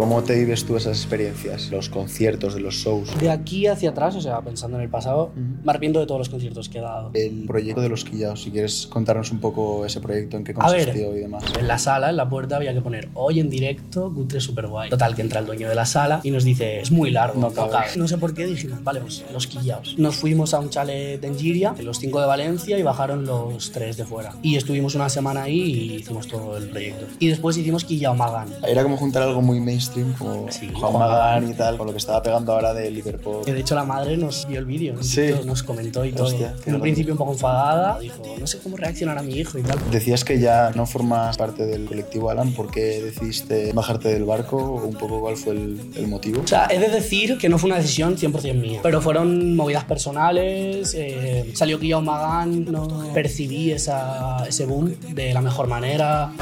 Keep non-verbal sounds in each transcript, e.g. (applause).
¿Cómo te vives tú esas experiencias, los conciertos, de los shows? De aquí hacia atrás, o sea, pensando en el pasado, me arrepiento de todos los conciertos que he dado. El proyecto de los quillados, si quieres contarnos un poco ese proyecto, en qué ver. consistió y demás. En la sala, en la puerta, había que poner hoy en directo, Gutre super guay. Total, que entra el dueño de la sala y nos dice, es muy largo, No no, cabe". cabe. No sé por qué dijimos, vale, pues los quillaos. Nos fuimos a un chalet en Giria, los cinco de Valencia y bajaron los tres de fuera. Y estuvimos una semana ahí y hicimos todo el proyecto. Y después hicimos Quillao Magan. Era como juntar algo muy mainstream, como Sí, Juan Juan Magán y tal, con lo que estaba pegando ahora de Liverpool. Que de hecho la madre nos vio el vídeo, en Sí. Nos comentó y todo. Hostia, qué en un principio un poco enfadada, dijo, no sé cómo reaccionar a mi hijo y tal. Decías que ya no formas parte del colectivo Alan, ¿por qué decidiste bajarte del barco? ¿O un poco cuál fue el, el motivo? O sea, he de decir que no fue una decisión 100% mía, pero fueron movidas personales, eh, salió Quillao Magan, no percibí esa, ese boom de la mejor manera.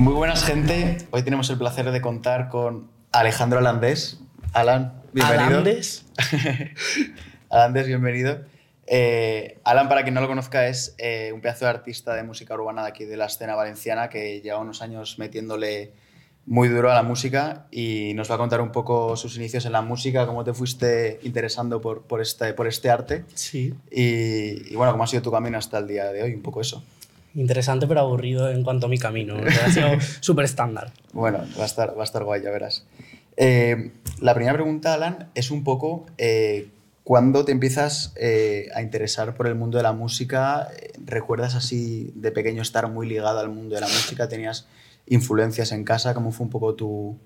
Muy buenas, gente. Hoy tenemos el placer de contar con Alejandro Alandés. Alan, bienvenido. Alandes, (laughs) Alandés, bienvenido. Eh, Alan, para quien no lo conozca, es eh, un pedazo de artista de música urbana de aquí de la escena valenciana que lleva unos años metiéndole muy duro a la música y nos va a contar un poco sus inicios en la música, cómo te fuiste interesando por, por, este, por este arte sí. y, y, bueno, cómo ha sido tu camino hasta el día de hoy, un poco eso. Interesante pero aburrido en cuanto a mi camino. ha sido (laughs) súper estándar. Bueno, va a estar, va a estar guay, ya verás. Eh, la primera pregunta, Alan, es un poco eh, ¿cuándo te empiezas eh, a interesar por el mundo de la música? ¿Recuerdas así de pequeño estar muy ligado al mundo de la música? ¿Tenías influencias en casa? ¿Cómo fue un poco tu,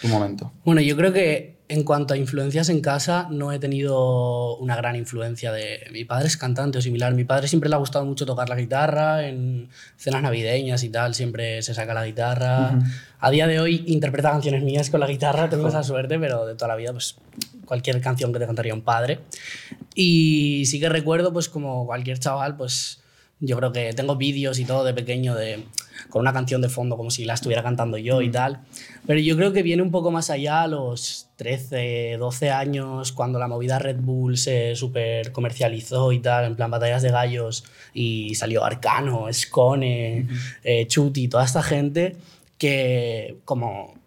tu momento? Bueno, yo creo que en cuanto a influencias en casa, no he tenido una gran influencia de... Mi padre es cantante o similar. Mi padre siempre le ha gustado mucho tocar la guitarra en cenas navideñas y tal. Siempre se saca la guitarra. A día de hoy interpreta canciones mías con la guitarra. Tengo esa suerte, pero de toda la vida, pues cualquier canción que te cantaría un padre. Y sí que recuerdo, pues como cualquier chaval, pues yo creo que tengo vídeos y todo de pequeño de con una canción de fondo como si la estuviera cantando yo y tal. Pero yo creo que viene un poco más allá a los 13, 12 años, cuando la movida Red Bull se super comercializó y tal, en plan batallas de gallos, y salió Arcano, Scone, eh, Chuti, toda esta gente que como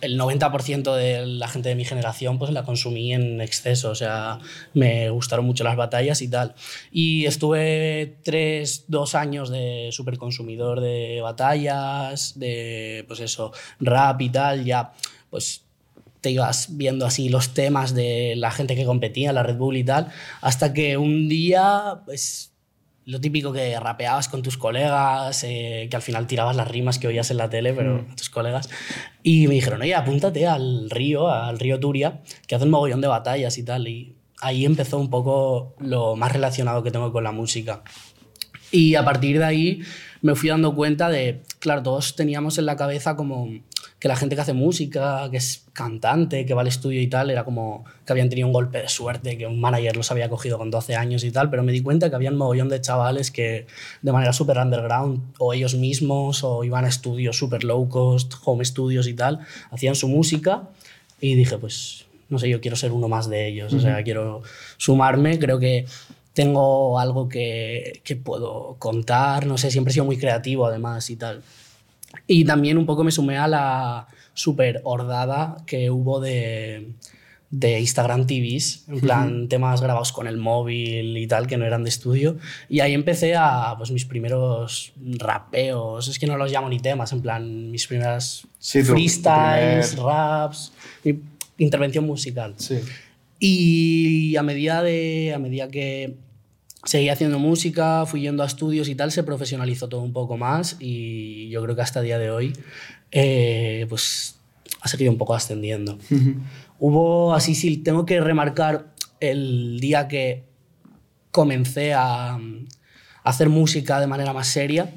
el 90% de la gente de mi generación pues la consumí en exceso, o sea, me gustaron mucho las batallas y tal. Y estuve tres, dos años de super consumidor de batallas, de pues eso, rap y tal, ya pues te ibas viendo así los temas de la gente que competía, la Red Bull y tal, hasta que un día pues lo típico que rapeabas con tus colegas, eh, que al final tirabas las rimas que oías en la tele, pero Mm. a tus colegas. Y me dijeron, oye, apúntate al río, al río Turia, que hace un mogollón de batallas y tal. Y ahí empezó un poco lo más relacionado que tengo con la música. Y a partir de ahí me fui dando cuenta de, claro, todos teníamos en la cabeza como que la gente que hace música, que es cantante, que va al estudio y tal, era como que habían tenido un golpe de suerte, que un manager los había cogido con 12 años y tal, pero me di cuenta que había un mogollón de chavales que de manera súper underground, o ellos mismos, o iban a estudios súper low cost, home studios y tal, hacían su música y dije, pues, no sé, yo quiero ser uno más de ellos, o sea, quiero sumarme, creo que tengo algo que, que puedo contar, no sé, siempre he sido muy creativo además y tal. Y también un poco me sumé a la super hordada que hubo de, de Instagram TVs, en plan temas grabados con el móvil y tal, que no eran de estudio. Y ahí empecé a pues, mis primeros rapeos, es que no los llamo ni temas, en plan mis primeras Sí, freestyles, primer- raps, mi intervención musical. Sí. Y a medida, de, a medida que seguí haciendo música, fui yendo a estudios y tal, se profesionalizó todo un poco más y yo creo que hasta el día de hoy eh, pues ha seguido un poco ascendiendo. Hubo, así sí, tengo que remarcar el día que comencé a, a hacer música de manera más seria.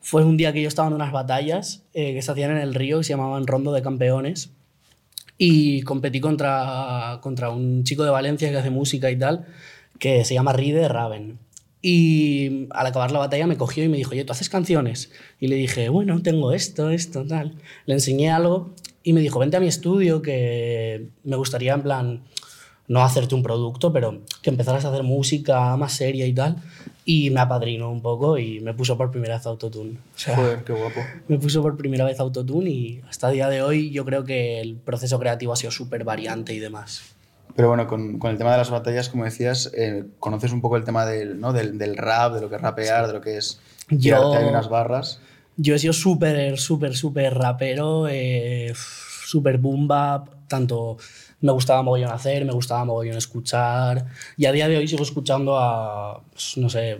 Fue un día que yo estaba en unas batallas eh, que se hacían en el río que se llamaban Rondo de Campeones y competí contra, contra un chico de Valencia que hace música y tal, que se llama Ride Raven. Y al acabar la batalla me cogió y me dijo, oye, ¿tú haces canciones? Y le dije, bueno, tengo esto, esto, tal. Le enseñé algo y me dijo, vente a mi estudio que me gustaría en plan no hacerte un producto, pero que empezaras a hacer música más seria y tal. Y me apadrinó un poco y me puso por primera vez autotune. O sea, Joder, qué guapo. me puso por primera vez autotune y hasta el día de hoy yo creo que el proceso creativo ha sido súper variante y demás. Pero bueno, con, con el tema de las batallas, como decías, eh, conoces un poco el tema del, ¿no? del, del rap, de lo que es rapear, de lo que es Yo- tirarte ahí unas barras. Yo he sido súper, súper, súper rapero, eh, súper boom bap, tanto me gustaba mogollón hacer, me gustaba mogollón escuchar, y a día de hoy sigo escuchando a, pues, no sé,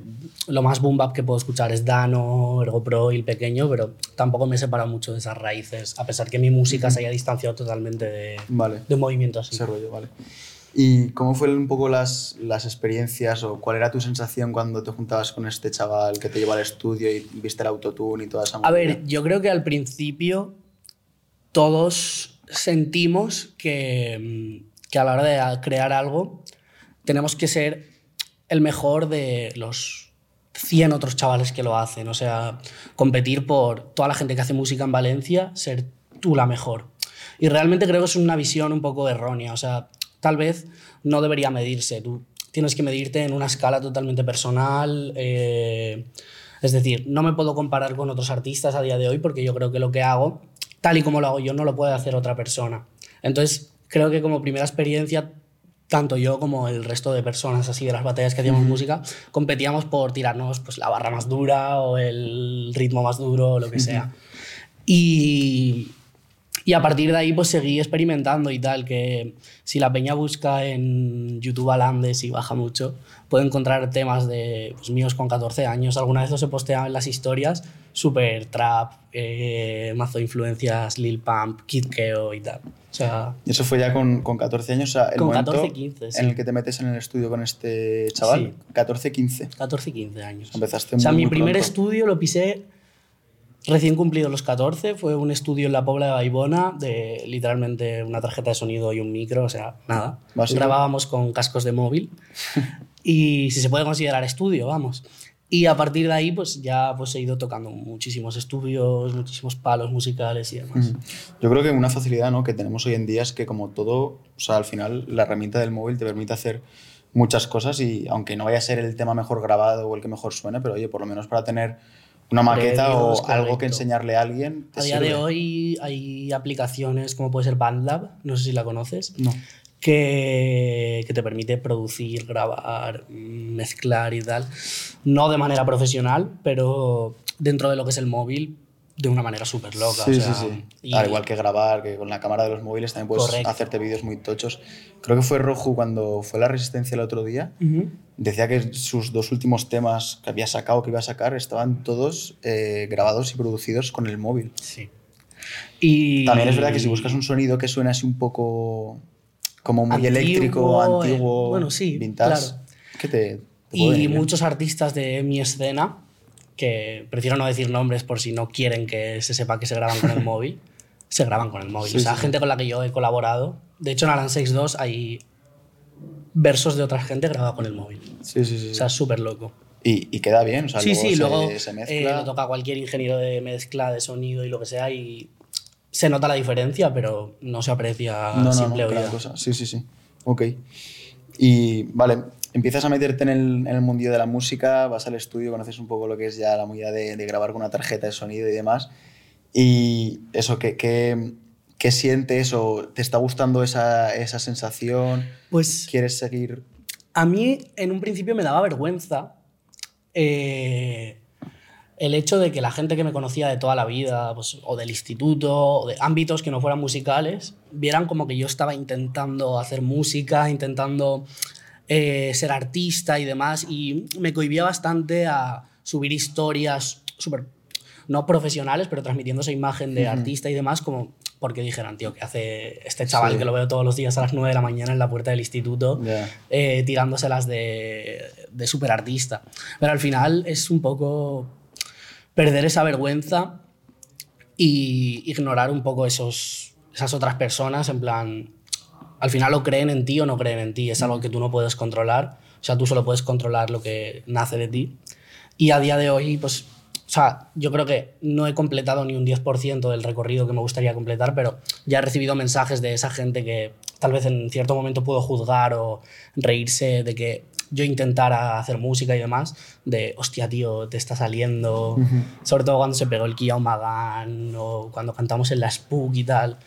lo más boom bap que puedo escuchar es Dano, Ergo Pro y El Pequeño, pero tampoco me he separado mucho de esas raíces, a pesar que mi música se haya distanciado totalmente de, Vale, de un movimiento así. ese rollo, vale. ¿Y cómo fueron un poco las, las experiencias o cuál era tu sensación cuando te juntabas con este chaval que te llevó al estudio y viste el autotune y toda esa A movida? ver, yo creo que al principio todos sentimos que, que a la hora de crear algo tenemos que ser el mejor de los 100 otros chavales que lo hacen. O sea, competir por toda la gente que hace música en Valencia, ser tú la mejor. Y realmente creo que es una visión un poco errónea. O sea, tal vez no debería medirse. Tú tienes que medirte en una escala totalmente personal. eh, es decir, no me puedo comparar con otros artistas a día de hoy porque yo creo que lo que hago, tal y como lo hago yo, no lo puede hacer otra persona. Entonces, creo que como primera experiencia, tanto yo como el resto de personas así de las batallas que hacíamos música, competíamos por tirarnos pues, la barra más dura o el ritmo más duro o lo que sea. Y, y a partir de ahí pues seguí experimentando y tal, que si la peña busca en YouTube Alandes y baja mucho, puede encontrar temas de pues, míos con 14 años. Alguna vez los he posteado en las historias, super trap, eh, mazo de influencias, Lil Pump, Kid Keo y tal. O sea, Y eso fue ya con, con 14 años, o sea, el Con momento 14, 15, sí. en el que te metes en el estudio con este chaval, 14, 15. 14, 15 años. Empezaste o sea, muy, mi muy primer pronto. estudio lo pisé recién cumplido los 14. Fue un estudio en la Pobla de Baibona de literalmente una tarjeta de sonido y un micro, o sea, nada. Básico. Grabábamos con cascos de móvil (laughs) y si se puede considerar estudio, vamos. Y a partir de ahí, pues ya pues, he ido tocando muchísimos estudios, muchísimos palos musicales y demás. Yo creo que una facilidad ¿no? que tenemos hoy en día es que como todo, o sea, al final la herramienta del móvil te permite hacer muchas cosas y aunque no vaya a ser el tema mejor grabado o el que mejor suene, pero oye, por lo menos para tener una maqueta o algo que enseñarle a alguien. A día de hoy hay aplicaciones como puede ser BandLab, no sé si la conoces. No. que, que te permite producir, grabar, mm, mezclar y tal. No de manera profesional, pero dentro de lo que es el móvil, de una manera súper loca. Sí, o sea, sí, sí. y- Al igual que grabar, que con la cámara de los móviles también puedes Correcto. hacerte vídeos muy tochos. Creo que fue Roju cuando fue la Resistencia el otro día. Decía que sus dos últimos temas que había sacado, que iba a sacar, estaban todos eh, grabados y producidos con el móvil. Sí. Y También es verdad que si buscas un sonido que suene así un poco como muy Antiguo, eléctrico, eh, antiguo, bueno, sí, vintage, claro. que te, Y muchos artistas de mi escena, que prefiero no decir nombres por si no quieren que se sepa que se graban con el (laughs) móvil, se graban con el móvil. Sí, o sea, sí, gente con la que yo he colaborado. De hecho, en Alan 6.2 hay versos de otra gente grabados con el móvil. Sí, sí, sí. O sea, súper loco. y, y queda bien, o sea, sí, luego sí, se, luego se eh, mezcla. lo toca cualquier ingeniero de mezcla, de sonido y lo que sea y se nota la diferencia, pero no se aprecia no, no, simple no, gran oído. cosa. Sí, sí, sí. Ok. Y vale, empiezas a meterte en el, en el mundillo de la música, vas al estudio, conoces un poco lo que es ya la movida de, de grabar con una tarjeta de sonido y demás. Y eso, ¿qué, qué, qué sientes o te está gustando esa, esa sensación? Pues ¿Quieres seguir? a mí en un principio me daba vergüenza eh, el hecho de que la gente que me conocía de toda la vida, pues, o del instituto, o de ámbitos que no fueran musicales, vieran como que yo estaba intentando hacer música, intentando eh, ser artista y demás, y me cohibía bastante a subir historias súper, no profesionales, pero transmitiendo esa imagen de artista y demás, como porque dijeran, tío, ¿qué hace este chaval Sí. que lo veo todos los días a las 9 de la mañana en la puerta del instituto? Ya. eh, tirándoselas de, de superartista. Pero al final es un poco perder esa vergüenza y ignorar un poco esos, esas otras personas, en plan, al final o creen en ti o no creen en ti, es algo que tú no puedes controlar, o sea, tú solo puedes controlar lo que nace de ti. Y a día de hoy, pues o sea, yo creo que no he completado ni un 10% del recorrido que me gustaría completar, pero ya he recibido mensajes de esa gente que tal vez en cierto momento puedo juzgar o reírse de que yo intentara hacer música y demás, de, hostia, tío, te está saliendo, sobre todo cuando se pegó el Kia Magan o cuando cantamos en la Spook y tal,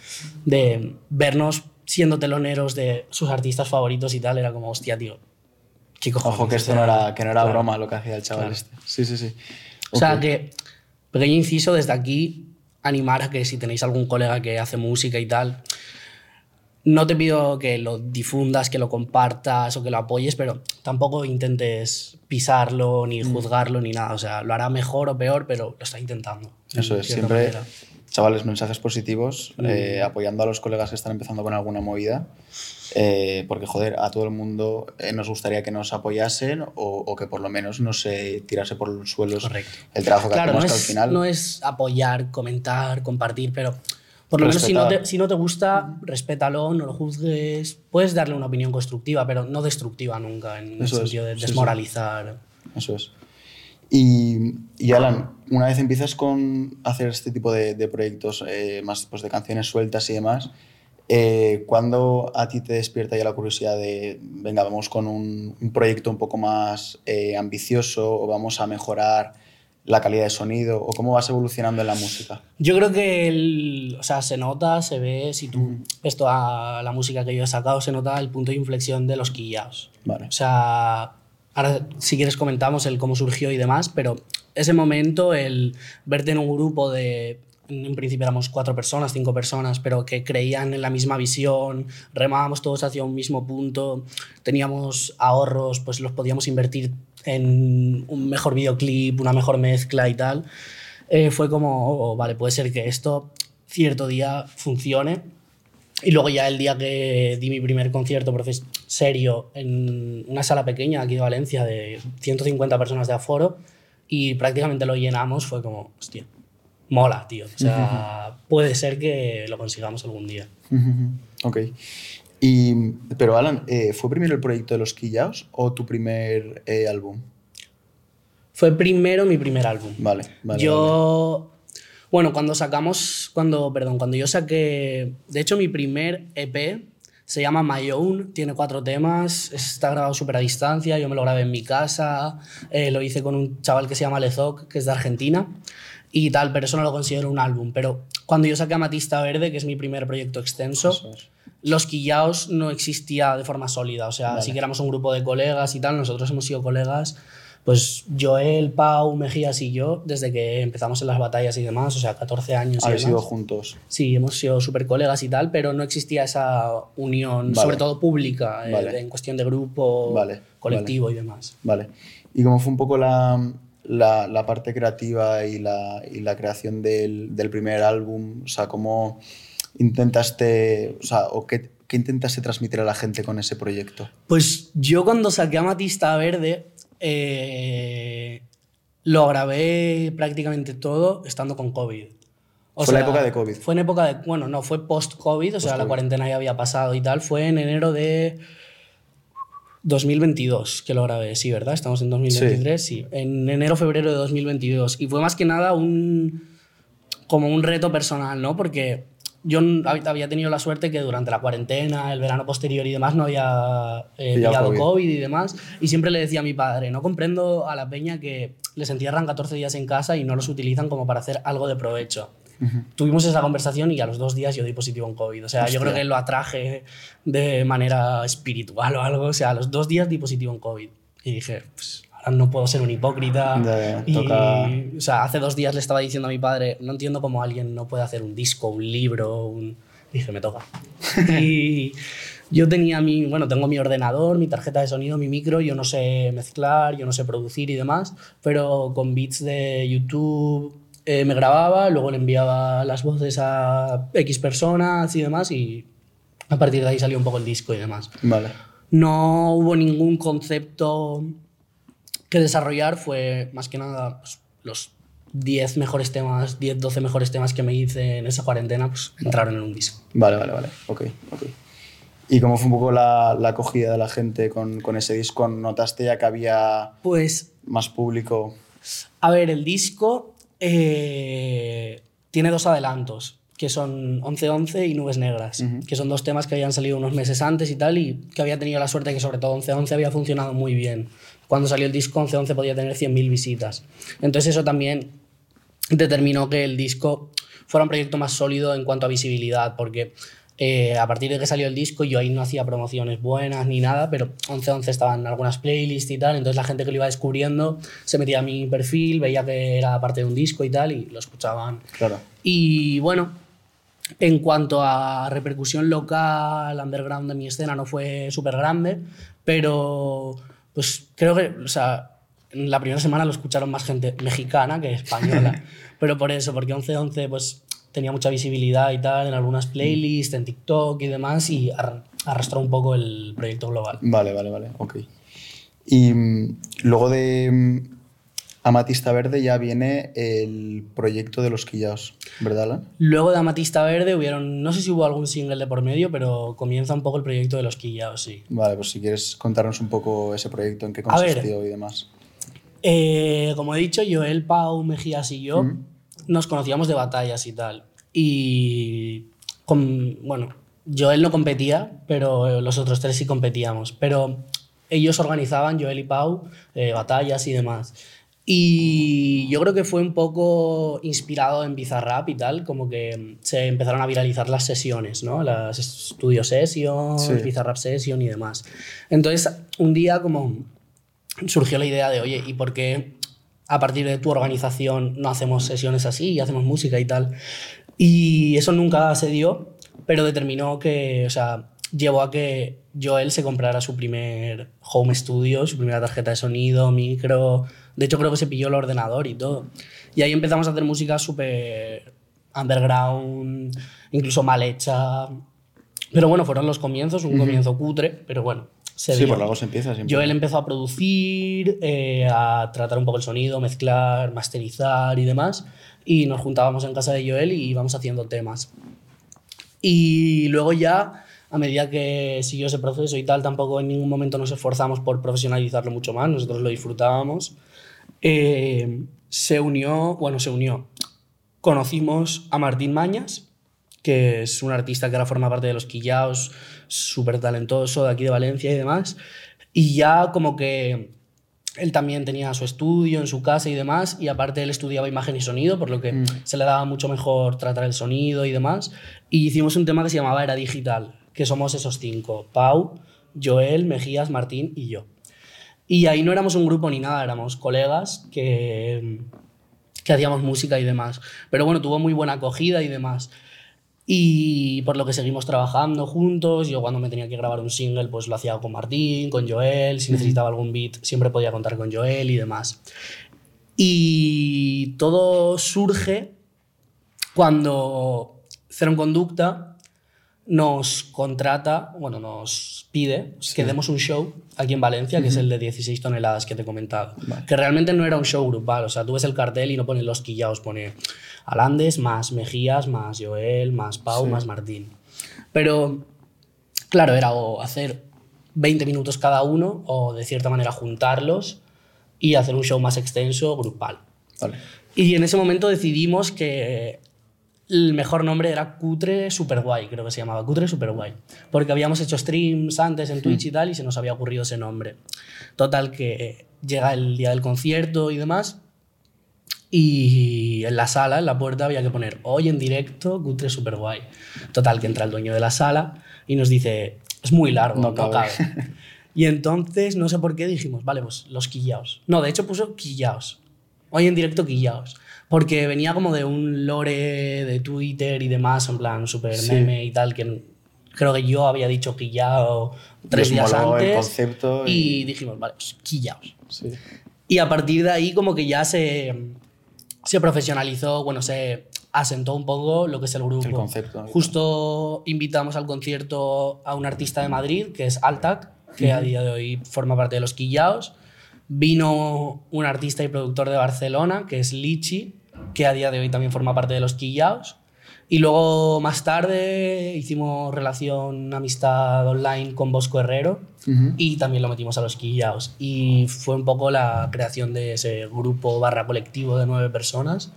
de vernos siendo teloneros de sus artistas favoritos y tal, era como, hostia, tío, ¿qué cojones? Ojo, que esto no era, que no era broma lo que hacía el chaval este. Sí, sí, sí. O sea que, pequeño inciso desde aquí, animar a que si tenéis algún colega que hace música y tal, no te pido que lo difundas, que lo compartas o que lo apoyes, pero tampoco intentes pisarlo, ni mm. juzgarlo, ni nada. O sea, lo hará mejor o peor, pero lo está intentando. Eso es, siempre, chavales, mensajes positivos, mm. eh, apoyando a los colegas que están empezando con alguna movida. Eh, porque, joder, a todo el mundo eh, nos gustaría que nos apoyasen o, que por lo menos no se tirase por los suelos el trabajo que hacemos, no que al final. No es apoyar, comentar, compartir, pero por lo menos si no, te, si no, te, gusta, respétalo, no lo juzgues. Puedes darle una opinión constructiva, pero no destructiva nunca, en el sentido de desmoralizar. Eso es. Y, y, Alan, una vez empiezas con hacer este tipo de, de proyectos eh, más pues, de canciones sueltas y demás, eh, ¿Cuándo a ti te despierta ya la curiosidad de, venga, vamos con un, proyecto un poco más eh, ambicioso o vamos a mejorar la calidad de sonido o cómo vas evolucionando en la música? Yo creo que o sea, se nota, se ve, si tú ves toda la música que yo he sacado, se nota el punto de inflexión de los quillaos. Vale. O sea, ahora si quieres comentamos el cómo surgió y demás, pero ese momento, el verte en un grupo de en principio éramos cuatro personas, cinco personas, pero que creían en la misma visión, remábamos todos hacia un mismo punto, teníamos ahorros, pues los podíamos invertir en un mejor videoclip, una mejor mezcla y tal. Eh, fue como, oh, vale, puede ser que esto cierto día funcione. Y luego ya el día que di mi primer concierto serio en una sala pequeña aquí de Valencia de 150 personas de aforo y prácticamente lo llenamos, fue como, hostia, mola, tío. O sea, puede ser que lo consigamos algún día. Ok. Y, pero Alan, eh, ¿fue primero el proyecto de los Quillaos o tu primer eh, álbum? Fue primero mi primer álbum. Vale, vale. Yo, bueno, cuando sacamos, cuando, perdón, cuando yo saqué, de hecho mi primer EP se llama My Own, tiene cuatro temas, está grabado súper a distancia, yo me lo grabé en mi casa, eh, lo hice con un chaval que se llama Lezoc, que es de Argentina y tal, pero eso no lo considero un álbum. Pero cuando yo saqué Amatista Verde, que es mi primer proyecto extenso, Los Quillaos no existía de forma sólida. O sea, si sí que éramos un grupo de colegas y tal, nosotros hemos sido colegas, pues Joel, Pau, Mejías y yo, desde que empezamos en las batallas y demás, o sea, 14 años. Habéis sido juntos. Sí, hemos sido súper colegas y tal, pero no existía esa unión, sobre todo pública, eh, en cuestión de grupo, colectivo y demás. Vale. ¿Y cómo fue un poco la, la, la parte creativa y la, y la creación del, del, primer álbum? O sea, ¿cómo intentaste, o sea, o qué, qué, intentaste transmitir a la gente con ese proyecto? Pues yo cuando saqué a Matista Verde, eh, lo grabé prácticamente todo estando con COVID. O fue la época de COVID. Fue en época de, bueno, no, fue post-COVID, o sea, la cuarentena ya había pasado y tal. Fue en enero de 2022 que lo grabé, sí, ¿verdad? Estamos en 2023, sí. En enero, febrero de 2022. Y fue más que nada un. como un reto personal, ¿no? Porque yo había tenido la suerte que durante la cuarentena, el verano posterior y demás, no había eh, pillado COVID. y demás. Y siempre le decía a mi padre: no comprendo a la peña que les entierran 14 días en casa y no los utilizan como para hacer algo de provecho. Tuvimos esa conversación y a los dos días yo di positivo en COVID. O sea, yo creo que lo atraje de manera espiritual o algo. O sea, a los dos días di positivo en COVID. Y dije, pues no puedo ser un hipócrita. y, o sea, hace dos días le estaba diciendo a mi padre, no entiendo cómo alguien no puede hacer un disco, un libro, un... dije, me toca. (laughs) y yo tenía mi, bueno, tengo mi ordenador, mi tarjeta de sonido, mi micro, yo no sé mezclar, yo no sé producir y demás, pero con beats de YouTube, eh, me grababa, luego le enviaba las voces a X personas y demás, y a partir de ahí salió un poco el disco y demás. Vale. No hubo ningún concepto que desarrollar, fue más que nada pues, los 10 mejores temas, 10, 12 mejores temas que me hice en esa cuarentena, pues entraron en un disco. Vale, vale, vale. Ok, ok. ¿Y cómo fue un poco la, la acogida de la gente con, con, ese disco? ¿Notaste ya que había pues, más público? A ver, el disco eh, tiene dos adelantos, que son 11-11 y Nubes Negras, que son dos temas que habían salido unos meses antes y tal, y que había tenido la suerte que sobre todo 11-11 había funcionado muy bien. Cuando salió el disco 11-11 podía tener 100.000 visitas. Entonces eso también determinó que el disco fuera un proyecto más sólido en cuanto a visibilidad, porque eh, a partir de que salió el disco yo ahí no hacía promociones buenas ni nada, pero 11-11 estaban en algunas playlists y tal, entonces la gente que lo iba descubriendo se metía a mi perfil, veía que era parte de un disco y tal y lo escuchaban. Claro. Y bueno, en cuanto a repercusión local, underground de mi escena no fue súper grande, pero pues creo que, o sea, en la primera semana lo escucharon más gente mexicana que española, (laughs) pero por eso, porque 11-11 pues tenía mucha visibilidad y tal en algunas playlists, en TikTok y demás, y arrastró un poco el proyecto global. Vale, vale, vale, ok. Y mm, luego de mm, Amatista Verde ya viene el proyecto de los Quillaos, ¿verdad, Alan? Luego de Amatista Verde hubieron, no sé si hubo algún single de por medio, pero comienza un poco el proyecto de los Quillaos, sí. Vale, pues si quieres contarnos un poco ese proyecto, en qué consistió y demás. Eh, como he dicho, Joel, Pau, Mejías y yo nos conocíamos de batallas y tal. Y, con, bueno, Joel no competía, pero los otros tres sí competíamos. Pero ellos organizaban, Joel y Pau, eh, batallas y demás. Y yo creo que fue un poco inspirado en Bizarrap y tal, como que se empezaron a viralizar las sesiones, ¿no? Las Studio Session, Bizarrap Session y demás. Entonces, un día como surgió la idea de, oye, ¿y por qué a partir de tu organización no hacemos sesiones así y hacemos música y tal. Y eso nunca se dio, pero determinó que, o sea, llevó a que Joel se comprara su primer home studio, su primera tarjeta de sonido, micro. De hecho, creo que se pilló el ordenador y todo. Y ahí empezamos a hacer música súper underground, incluso mal hecha. Pero bueno, fueron los comienzos, un comienzo cutre, pero bueno, sí, por algo se empieza siempre. Joel empezó a producir, eh, a tratar un poco el sonido, mezclar, masterizar y demás. Y nos juntábamos en casa de Joel y íbamos haciendo temas. Y luego ya, a medida que siguió ese proceso y tal, tampoco en ningún momento nos esforzamos por profesionalizarlo mucho más, nosotros lo disfrutábamos. Eh, se unió, bueno, se unió. Conocimos a Martín Mañas, que es un artista que ahora forma parte de los Quillaos, súper talentoso de aquí de Valencia y demás. Y ya como que él también tenía su estudio en su casa y demás, y aparte él estudiaba imagen y sonido, por lo que mm. se le daba mucho mejor tratar el sonido y demás. Y hicimos un tema que se llamaba Era Digital, que somos esos cinco, Pau, Joel, Mejías, Martín y yo. Y ahí no éramos un grupo ni nada, éramos colegas que, que hacíamos música y demás. Pero bueno, tuvo muy buena acogida y demás. Y por lo que seguimos trabajando juntos, yo cuando me tenía que grabar un single, pues lo hacía con Martín, con Joel, si necesitaba algún beat, siempre podía contar con Joel y demás. Y todo surge cuando Cero en Conducta nos contrata, bueno, nos pide que demos un show aquí en Valencia, que es el de 16 toneladas que te he comentado. Que realmente no era un show grupal, o sea, tú ves el cartel y no pone los quillaos, pone Alandes más Mejías, más Joel, más Pau, más Martín. Pero, claro, era o hacer 20 minutos cada uno o de cierta manera juntarlos y hacer un show más extenso, grupal. Y en ese momento decidimos que el mejor nombre era Cutre Super Guay, creo que se llamaba, Cutre Super Guay. Porque habíamos hecho streams antes en Twitch y tal y se nos había ocurrido ese nombre. Total, que llega el día del concierto y demás. Y en la sala, en la puerta, había que poner hoy en directo Cutre Super Guay. Total, que entra el dueño de la sala y nos dice, es muy largo, no, cabe. (laughs) Y entonces, no sé por qué, dijimos, vale, pues los quillaos. No, de hecho puso quillaos. Hoy en directo quillaos porque venía como de un lore de Twitter y demás, en plan super meme y tal, que creo que yo había dicho quillao tres días antes. concepto y... dijimos, vale, pues quillaos. Y a partir de ahí como que ya se, se profesionalizó, bueno, se asentó un poco lo que es el grupo. El concepto. Justo invitamos al concierto a un artista de Madrid, que es Altac, que a día de hoy forma parte de los Quillaos. Vino un artista y productor de Barcelona, que es Lichi, que a día de hoy también forma parte de los Quillaos. Y luego más tarde hicimos relación, amistad online con Bosco Herrero y también lo metimos a los Quillaos. Y fue un poco la creación de ese grupo barra colectivo de nueve personas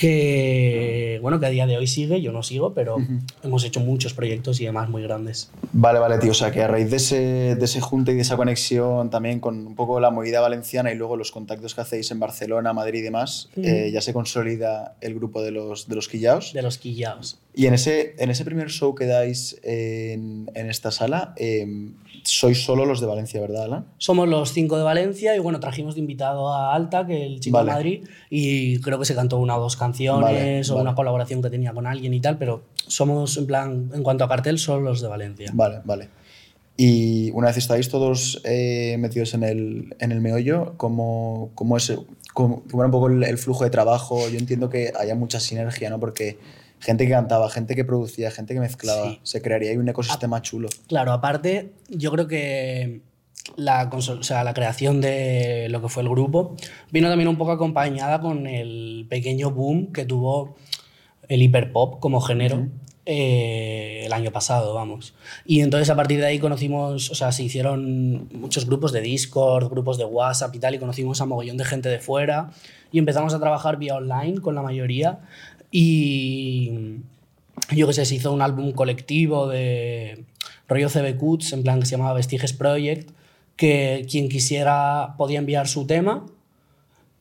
que, bueno, que a día de hoy sigue, yo no sigo, pero hemos hecho muchos proyectos y demás muy grandes. Vale, vale, tío. O sea, que a raíz de ese, de ese junte y de esa conexión también con un poco la movida valenciana y luego los contactos que hacéis en Barcelona, Madrid y demás, eh, ya se consolida el grupo de los, de los quillaos. De los quillaos. Y en ese, en ese primer show que dais en, en esta sala, eh, sois solo los de Valencia, ¿verdad, Alan? Somos los cinco de Valencia y bueno, trajimos de invitado a Alta, que el chico de Madrid, y creo que se cantó una o dos canciones o una colaboración que tenía con alguien y tal, pero somos en plan, en cuanto a cartel, solo los de Valencia. Vale, vale. Y una vez estáis todos eh, metidos en el, en el meollo, ¿cómo, cómo es cómo, un poco el, el, flujo de trabajo? Yo entiendo que haya mucha sinergia, ¿no? Porque gente que cantaba, gente que producía, gente que mezclaba. Se crearía ahí un ecosistema chulo. Claro, aparte, yo creo que la, o sea, la creación de lo que fue el grupo vino también un poco acompañada con el pequeño boom que tuvo el hiperpop como género. Eh, el año pasado, vamos. Y entonces a partir de ahí conocimos, o sea, se hicieron muchos grupos de Discord, grupos de WhatsApp y tal, y conocimos a mogollón de gente de fuera y empezamos a trabajar vía online con la mayoría y yo que sé, se hizo un álbum colectivo de rollo CB Cuts, en plan que se llamaba Vestiges Project, que quien quisiera podía enviar su tema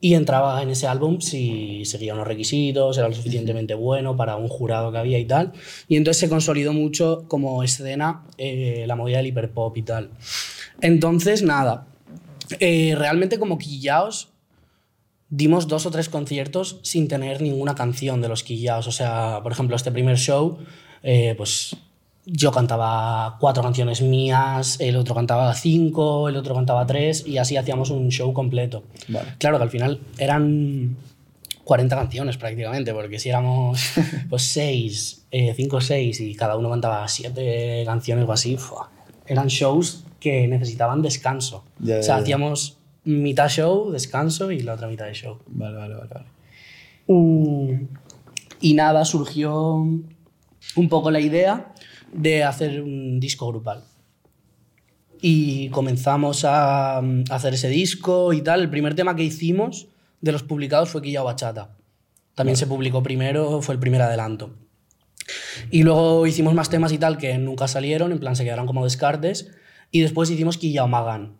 y entraba en ese álbum si seguía unos requisitos, era lo suficientemente bueno para un jurado que había y tal. Y entonces se consolidó mucho como escena eh, la movida del hiperpop y tal. Entonces, nada, eh, realmente como Quillaos dimos dos o tres conciertos sin tener ninguna canción de los Quillaos. O sea, por ejemplo, este primer show, eh, pues yo cantaba cuatro canciones mías, el otro cantaba cinco, el otro cantaba tres, y así hacíamos un show completo. Claro que al final eran 40 canciones prácticamente, porque si éramos (laughs) pues seis, eh, cinco o seis, y cada uno cantaba siete canciones o así, eran shows que necesitaban descanso. o sea, hacíamos mitad show, descanso y la otra mitad de show. Vale, vale, vale. vale. Mm, y nada, surgió un poco la idea de hacer un disco grupal. Y comenzamos a, hacer ese disco y tal. El primer tema que hicimos de los publicados fue Quilla Bachata. También se publicó primero, fue el primer adelanto. Y luego hicimos más temas y tal que nunca salieron, en plan se quedaron como descartes. Y después hicimos Quilla Magan,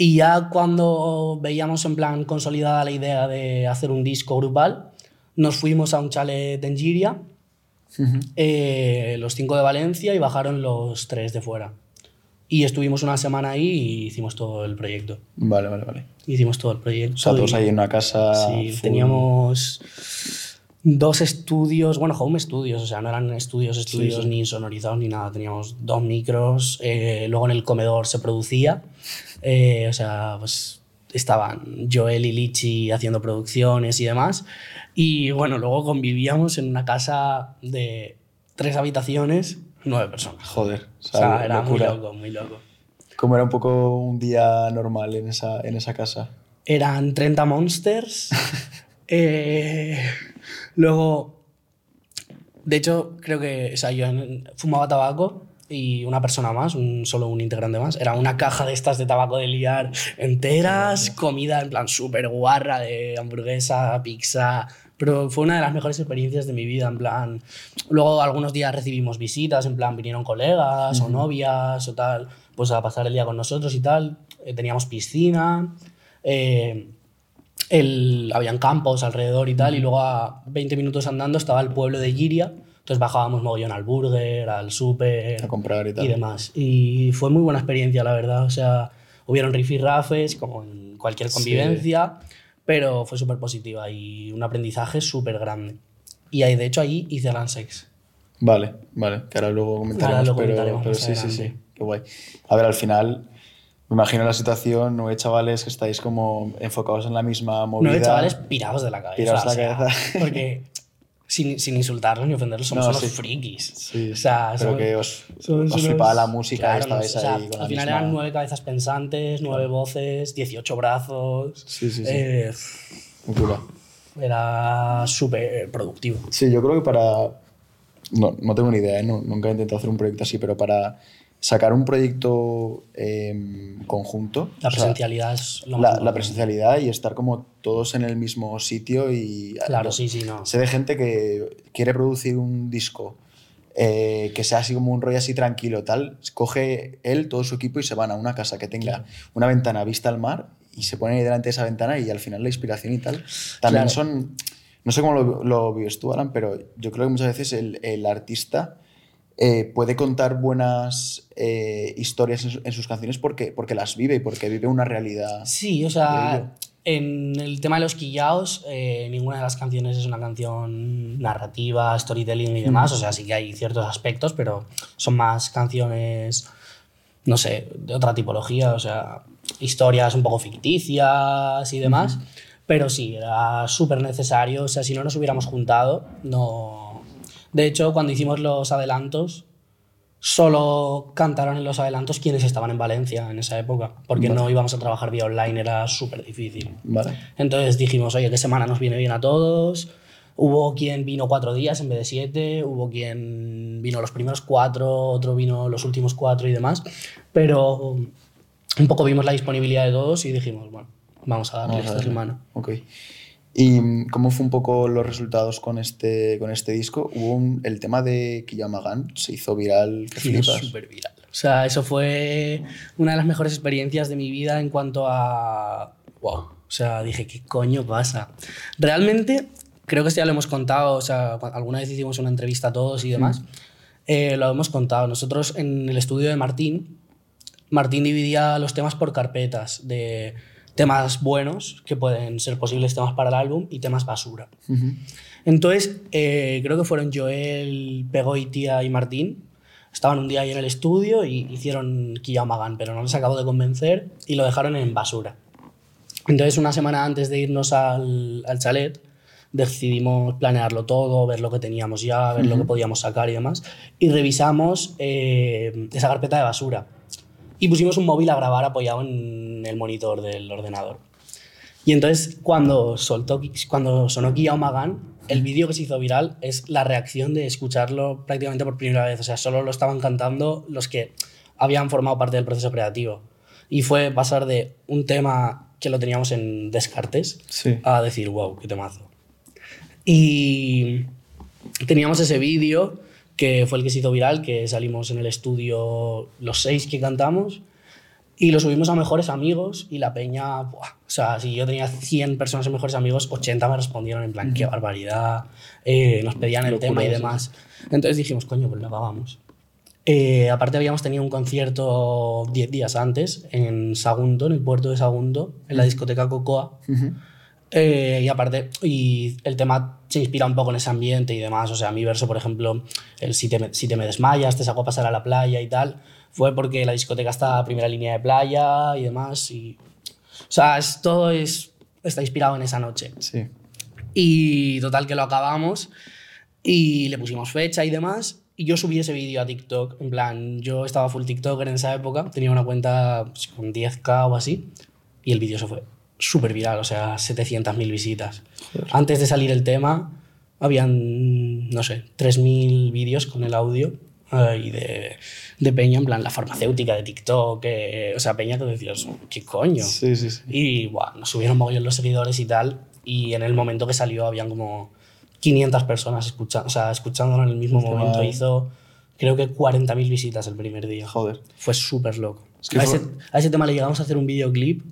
y ya cuando veíamos en plan consolidada la idea de hacer un disco grupal, nos fuimos a un chalet en Giria, eh, los cinco de Valencia y bajaron los tres de fuera. Y estuvimos una semana ahí y hicimos todo el proyecto. Vale, vale, vale. Hicimos todo el proyecto. O sea, todos ahí en una casa. Sí, teníamos dos estudios, bueno, home studios, o sea, no eran estudios, estudios ni sonorizados ni nada. Teníamos dos micros, eh, luego en el comedor se producía, eh, o sea, pues estaban Joel y Lichi haciendo producciones y demás. Y bueno, luego convivíamos en una casa de tres habitaciones, nueve personas. Joder, o sea, era muy loco, muy loco. ¿Cómo era un poco un día normal en esa, en esa casa? Eran 30 monsters. (laughs) eh, Luego, de hecho, creo que, o sea, yo fumaba tabaco y una persona más, un, solo un integrante más. Era una caja de estas de tabaco de liar enteras, comida en plan súper guarra de hamburguesa, pizza. Pero fue una de las mejores experiencias de mi vida, en plan... Luego algunos días recibimos visitas, en plan vinieron colegas o novias o tal, pues a pasar el día con nosotros y tal. Eh, teníamos piscina. Eh, el, habían campos alrededor y tal, y luego a 20 minutos andando estaba el pueblo de Giria, entonces bajábamos mogollón al burger, al súper... A comprar y tal. Y demás. Y fue muy buena experiencia, la verdad. O sea, hubieron rifirrafes, como en cualquier convivencia, pero fue súper positiva y un aprendizaje súper grande. Y ahí, de hecho, ahí hice Lansex. Vale, vale, que ahora luego comentaremos, pero, pero sí, sí, sí, qué guay. A ver, al final me imagino la situación, nueve chavales que estáis como enfocados en la misma movida. Nueve chavales pirados de la cabeza. Pirados de la cabeza. Porque, (laughs) sin, sin, insultarlos ni ofenderlos, somos unos frikis. Sí, o sea, pero que os, os flipaba la música y estabais ahí con Al final eran nueve cabezas pensantes, nueve voces, 18 brazos. Sí, sí, sí. Eh, Era súper productivo. Sí, yo creo que para... No, no tengo ni idea, ¿eh? nunca he intentado hacer un proyecto así, pero para sacar un proyecto em, conjunto. La o sea, presencialidad es lo la, la presencialidad y estar como todos en el mismo sitio y... Claro, sí, sí, no. Sé de gente que quiere producir un disco eh, que sea así como un rollo así tranquilo, tal, coge él, todo su equipo y se van a una casa que tenga una ventana vista al mar y se ponen ahí delante de esa ventana y al final la inspiración y tal. También Claro. son, no sé cómo lo, lo vives tú, Alan, pero yo creo que muchas veces el, el artista eh, puede contar buenas eh, historias en, en sus canciones porque, porque las vive y porque vive una realidad. Sí, o sea, en el tema de los quillaos, eh, ninguna de las canciones es una canción narrativa, storytelling y demás. O sea, sí que hay ciertos aspectos, pero son más canciones, no sé, de otra tipología. O sea, historias un poco ficticias y demás. Pero sí, era súper necesario. O sea, si no nos hubiéramos juntado, no. De hecho, cuando hicimos los adelantos, solo cantaron en los adelantos quienes estaban en Valencia en esa época, porque no íbamos a trabajar vía online, era súper difícil. ¿Vale? Entonces dijimos, oye, ¿qué semana nos viene bien a todos? Hubo quien vino cuatro días en vez de siete, hubo quien vino los primeros cuatro, otro vino los últimos cuatro y demás, pero un poco vimos la disponibilidad de todos y dijimos, bueno, vamos a darle Vamos a esta semana. Ok. ¿Y mm, cómo fue un poco los resultados con este, con este disco? Hubo un- el tema de Kiyamagan, se hizo viral, que Sí, súper viral. O sea, eso fue una de las mejores experiencias de mi vida en cuanto a... Wow. O sea, dije, ¿qué coño pasa? Realmente, creo que esto ya lo hemos contado, o sea, alguna vez hicimos una entrevista a todos y demás, eh, lo hemos contado. Nosotros en el estudio de Martín, Martín dividía los temas por carpetas de temas buenos, que pueden ser posibles temas para el álbum, y temas basura. Ujú. Entonces, eh, creo que fueron Joel, Pegoitia y Martín. Estaban un día ahí en el estudio y hicieron Kiyamagan, pero no les acabó de convencer y lo dejaron en basura. Entonces, una semana antes de irnos al, al chalet, decidimos planearlo todo, ver lo que teníamos ya, ver lo que podíamos sacar y demás. Y revisamos eh, esa carpeta de basura. Y pusimos un móvil a grabar apoyado en el monitor del ordenador. Y entonces, cuando, soltó, cuando sonó Kia Magan, el vídeo que se hizo viral es la reacción de escucharlo prácticamente por primera vez. O sea, solo lo estaban cantando los que habían formado parte del proceso creativo. Y fue pasar de un tema que lo teníamos en descartes Sí. a decir, wow, qué temazo. Y teníamos ese vídeo que fue el que se hizo viral, que salimos en el estudio los seis que cantamos y lo subimos a Mejores Amigos y la peña, buah, o sea, si yo tenía 100 personas en Mejores Amigos, 80 me respondieron en plan, qué barbaridad, eh, nos pedían el tema y demás. Entonces dijimos, coño, pues lo vamos. Eh, aparte habíamos tenido un concierto 10 días antes en Sagunto, en el puerto de Sagunto, en la discoteca Cocoa. Ujú. Eh, y aparte, y el tema se inspira un poco en ese ambiente y demás. O sea, mi verso, por ejemplo, el si te, me, si te me desmayas, te saco a pasar a la playa y tal, fue porque la discoteca está a primera línea de playa y demás. Y, o sea, es, todo es, está inspirado en esa noche. Sí. Y total que lo acabamos y le pusimos fecha y demás. Y yo subí ese vídeo a TikTok. En plan, yo estaba full TikToker en esa época, tenía una cuenta pues, con 10k o así. Y el vídeo se fue súper viral, o sea, 700.000 visitas. Antes de salir el tema, habían, no sé, 3.000 vídeos con el audio. eh, y de, de Peña, en plan, la farmacéutica de TikTok, eh, o sea, Peña que decías, ¿qué coño? Sí, sí, sí. Y buah, nos subieron mogollón los seguidores y tal. Y en el momento que salió habían como 500 personas escuchando, o sea, escuchándolo en el mismo Qué momento. Hizo, creo que 40.000 visitas el primer día. Joder. Fue súper loco. Es que a, fue- ese, a ese tema le llegamos a hacer un videoclip.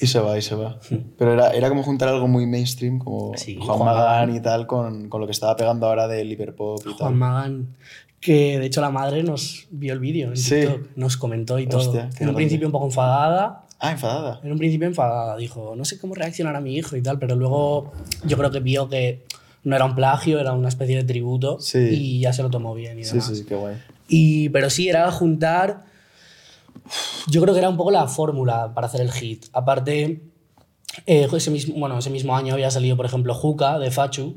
Y se va, y se va. Pero era, era como juntar algo muy mainstream, como Sí, Juan, Juan Magán Magán. y tal, con, con lo que estaba pegando ahora de Liverpop y Juan tal. Magán, que de hecho la madre nos vio el vídeo en Sí. TikTok, nos comentó y todo. Hostia, qué en un principio un poco enfadada, Ah, enfadada. En un principio enfadada, dijo, no sé cómo reaccionar a mi hijo y tal, pero luego yo creo que vio que no era un plagio, era una especie de tributo Sí. y ya se lo tomó bien y demás. sí, sí, qué guay. Y, pero sí, era juntar, yo creo que era un poco la fórmula para hacer el hit. Aparte, eh, ese, mismo, bueno, ese mismo año había salido, por ejemplo, Juca de Fachu,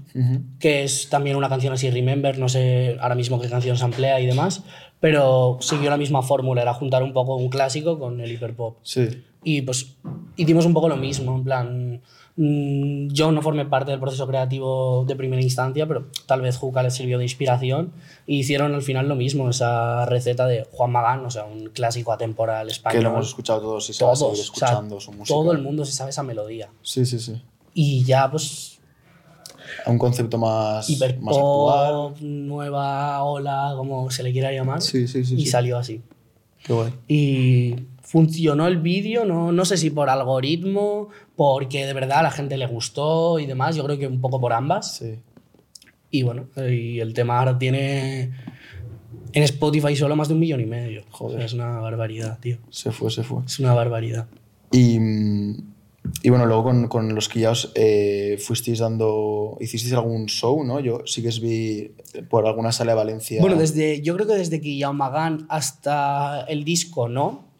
que es también una canción así, Remember, no sé ahora mismo qué canción se emplea y demás, pero siguió la misma fórmula, era juntar un poco un clásico con el hiperpop. Sí. Y pues hicimos un poco lo mismo, en plan, Mm, Yo no formé parte del proceso creativo de primera instancia, pero tal vez Juca les sirvió de inspiración y hicieron al final lo mismo, esa receta de Juan Magán, o sea, un clásico atemporal Que español. lo hemos escuchado todos y se va a Todos, seguir o sea, escuchando su música. todo el mundo se sabe esa melodía. Sí, sí, sí. Y ya, pues, A un concepto más, más actual. hiperpop, nueva ola, como se le quiera llamar. Sí, sí, sí. y sí. salió así. Qué guay. Y funcionó el vídeo, no, no sé si por algoritmo, porque de verdad a la gente le gustó y demás, yo creo que un poco por ambas. Sí. Y bueno, y el tema ahora tiene en Spotify solo más de un millón y medio. Joder. Es una barbaridad, tío. Se fue, se fue. Es una barbaridad. Y, y bueno, luego con, con los Quillaos eh, fuisteis dando. Hicisteis algún show, ¿no? Yo sí que os vi por alguna sala de Valencia. Bueno, desde, yo creo que desde que Magán hasta el disco, ¿no?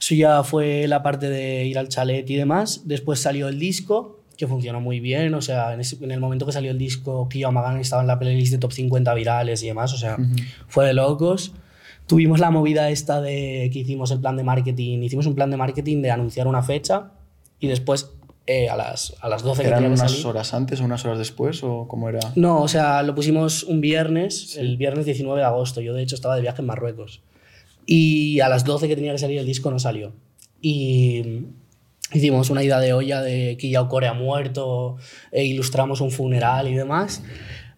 Eso ya fue la parte de ir al chalet y demás. Después salió el disco, que funcionó muy bien. O sea, en, ese- en el momento que salió el disco, Magán estaba en la playlist de top 50 virales y demás. O sea, fue de locos. Tuvimos la movida esta de que hicimos el plan de marketing. Hicimos un plan de marketing de anunciar una fecha y después eh, a, las, a las 12 que ¿Eran que unas salir. horas antes o unas horas después? ¿O cómo era? No, o sea, lo pusimos un viernes, el viernes 19 de agosto. Yo, de hecho, estaba de viaje en Marruecos. Y a las 12 que tenía que salir el disco no salió. Y hicimos una idea de olla de que ya Core ha muerto, e ilustramos un funeral y demás.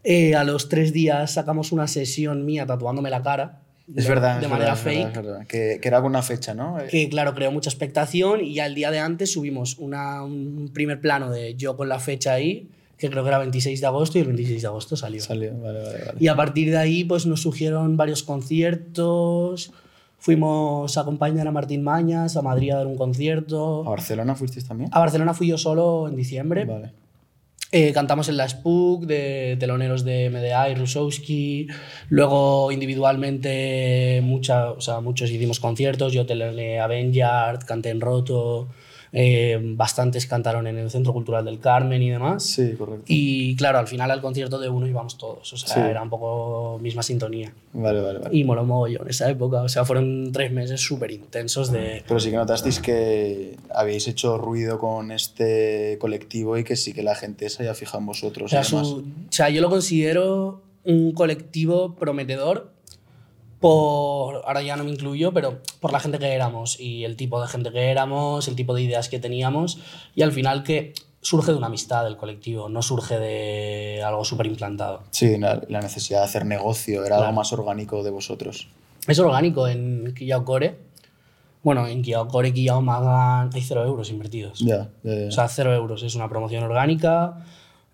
Eh, a los tres días sacamos una sesión mía tatuándome la cara. Es de- verdad. De es manera verdad, fake. verdad, es verdad. Que, que era con una fecha, ¿no? Eh, Que claro, creó mucha expectación y ya el día de antes subimos una- un primer plano de yo con la fecha ahí, que creo que era 26 de agosto y el 26 de agosto salió. Salió, vale, vale, vale. Y a partir de ahí pues nos surgieron varios conciertos, fuimos a acompañar a Martín Mañas, a Madrid a dar un ¿A concierto. Barcelona fuisteis también? A Barcelona fui yo solo en diciembre. Vale. Eh, cantamos en la Spook de teloneros de MDA y Rusowski. Luego individualmente mucha, o sea, muchos hicimos conciertos. Yo teloneé a Benjard, canté en Roto. Eh, bastantes cantaron en el Centro Cultural del Carmen y demás. Sí, correcto. Y claro, al final al concierto de uno íbamos todos. O sea, Sí. era un poco misma sintonía. Vale, vale, vale. Y moló mogollón esa época. O sea, fueron tres meses súper intensos de... Pero sí que notasteis que habéis hecho ruido con este colectivo y que sí que la gente se haya fijado en O vosotros sea, y demás. su- o sea, yo lo considero un colectivo prometedor por, ahora ya no me incluyo, pero por la gente que éramos y el tipo de gente que éramos, el tipo de ideas que teníamos y al final que surge de una amistad del colectivo, no surge de algo súper implantado. Sí, la, la necesidad de hacer negocio era algo más orgánico de vosotros. Es orgánico en Kiyao Core. Bueno, en Kiyao Core, Kiyao Magan hay cero euros invertidos. Ya, ya, ya. O sea, cero euros. Es una promoción orgánica.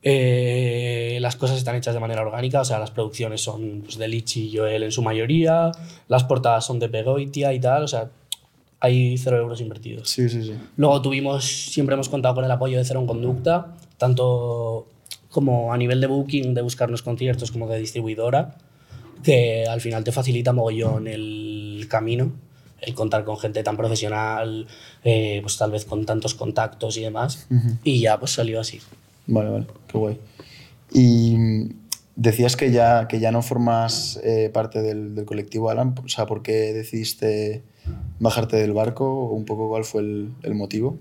Eh, las cosas están hechas de manera orgánica. O sea, las producciones son pues, de Lichi y Joel en su mayoría. Las portadas son de Pegoitia y tal. O sea, hay cero euros invertidos. sí, sí, sí. Luego tuvimos, siempre hemos contado con el apoyo de Cero en Conducta, tanto como a nivel de booking, de buscarnos conciertos, como de distribuidora, que al final te facilita mogollón el camino, el contar con gente tan profesional, eh, pues tal vez con tantos contactos y demás, y ya pues salió así. Vale, vale, qué guay. Y mm, decías que ya, que ya no formas eh, parte del, del colectivo Alan, o sea, ¿por qué decidiste bajarte del barco? ¿O un poco cuál fue el, el motivo?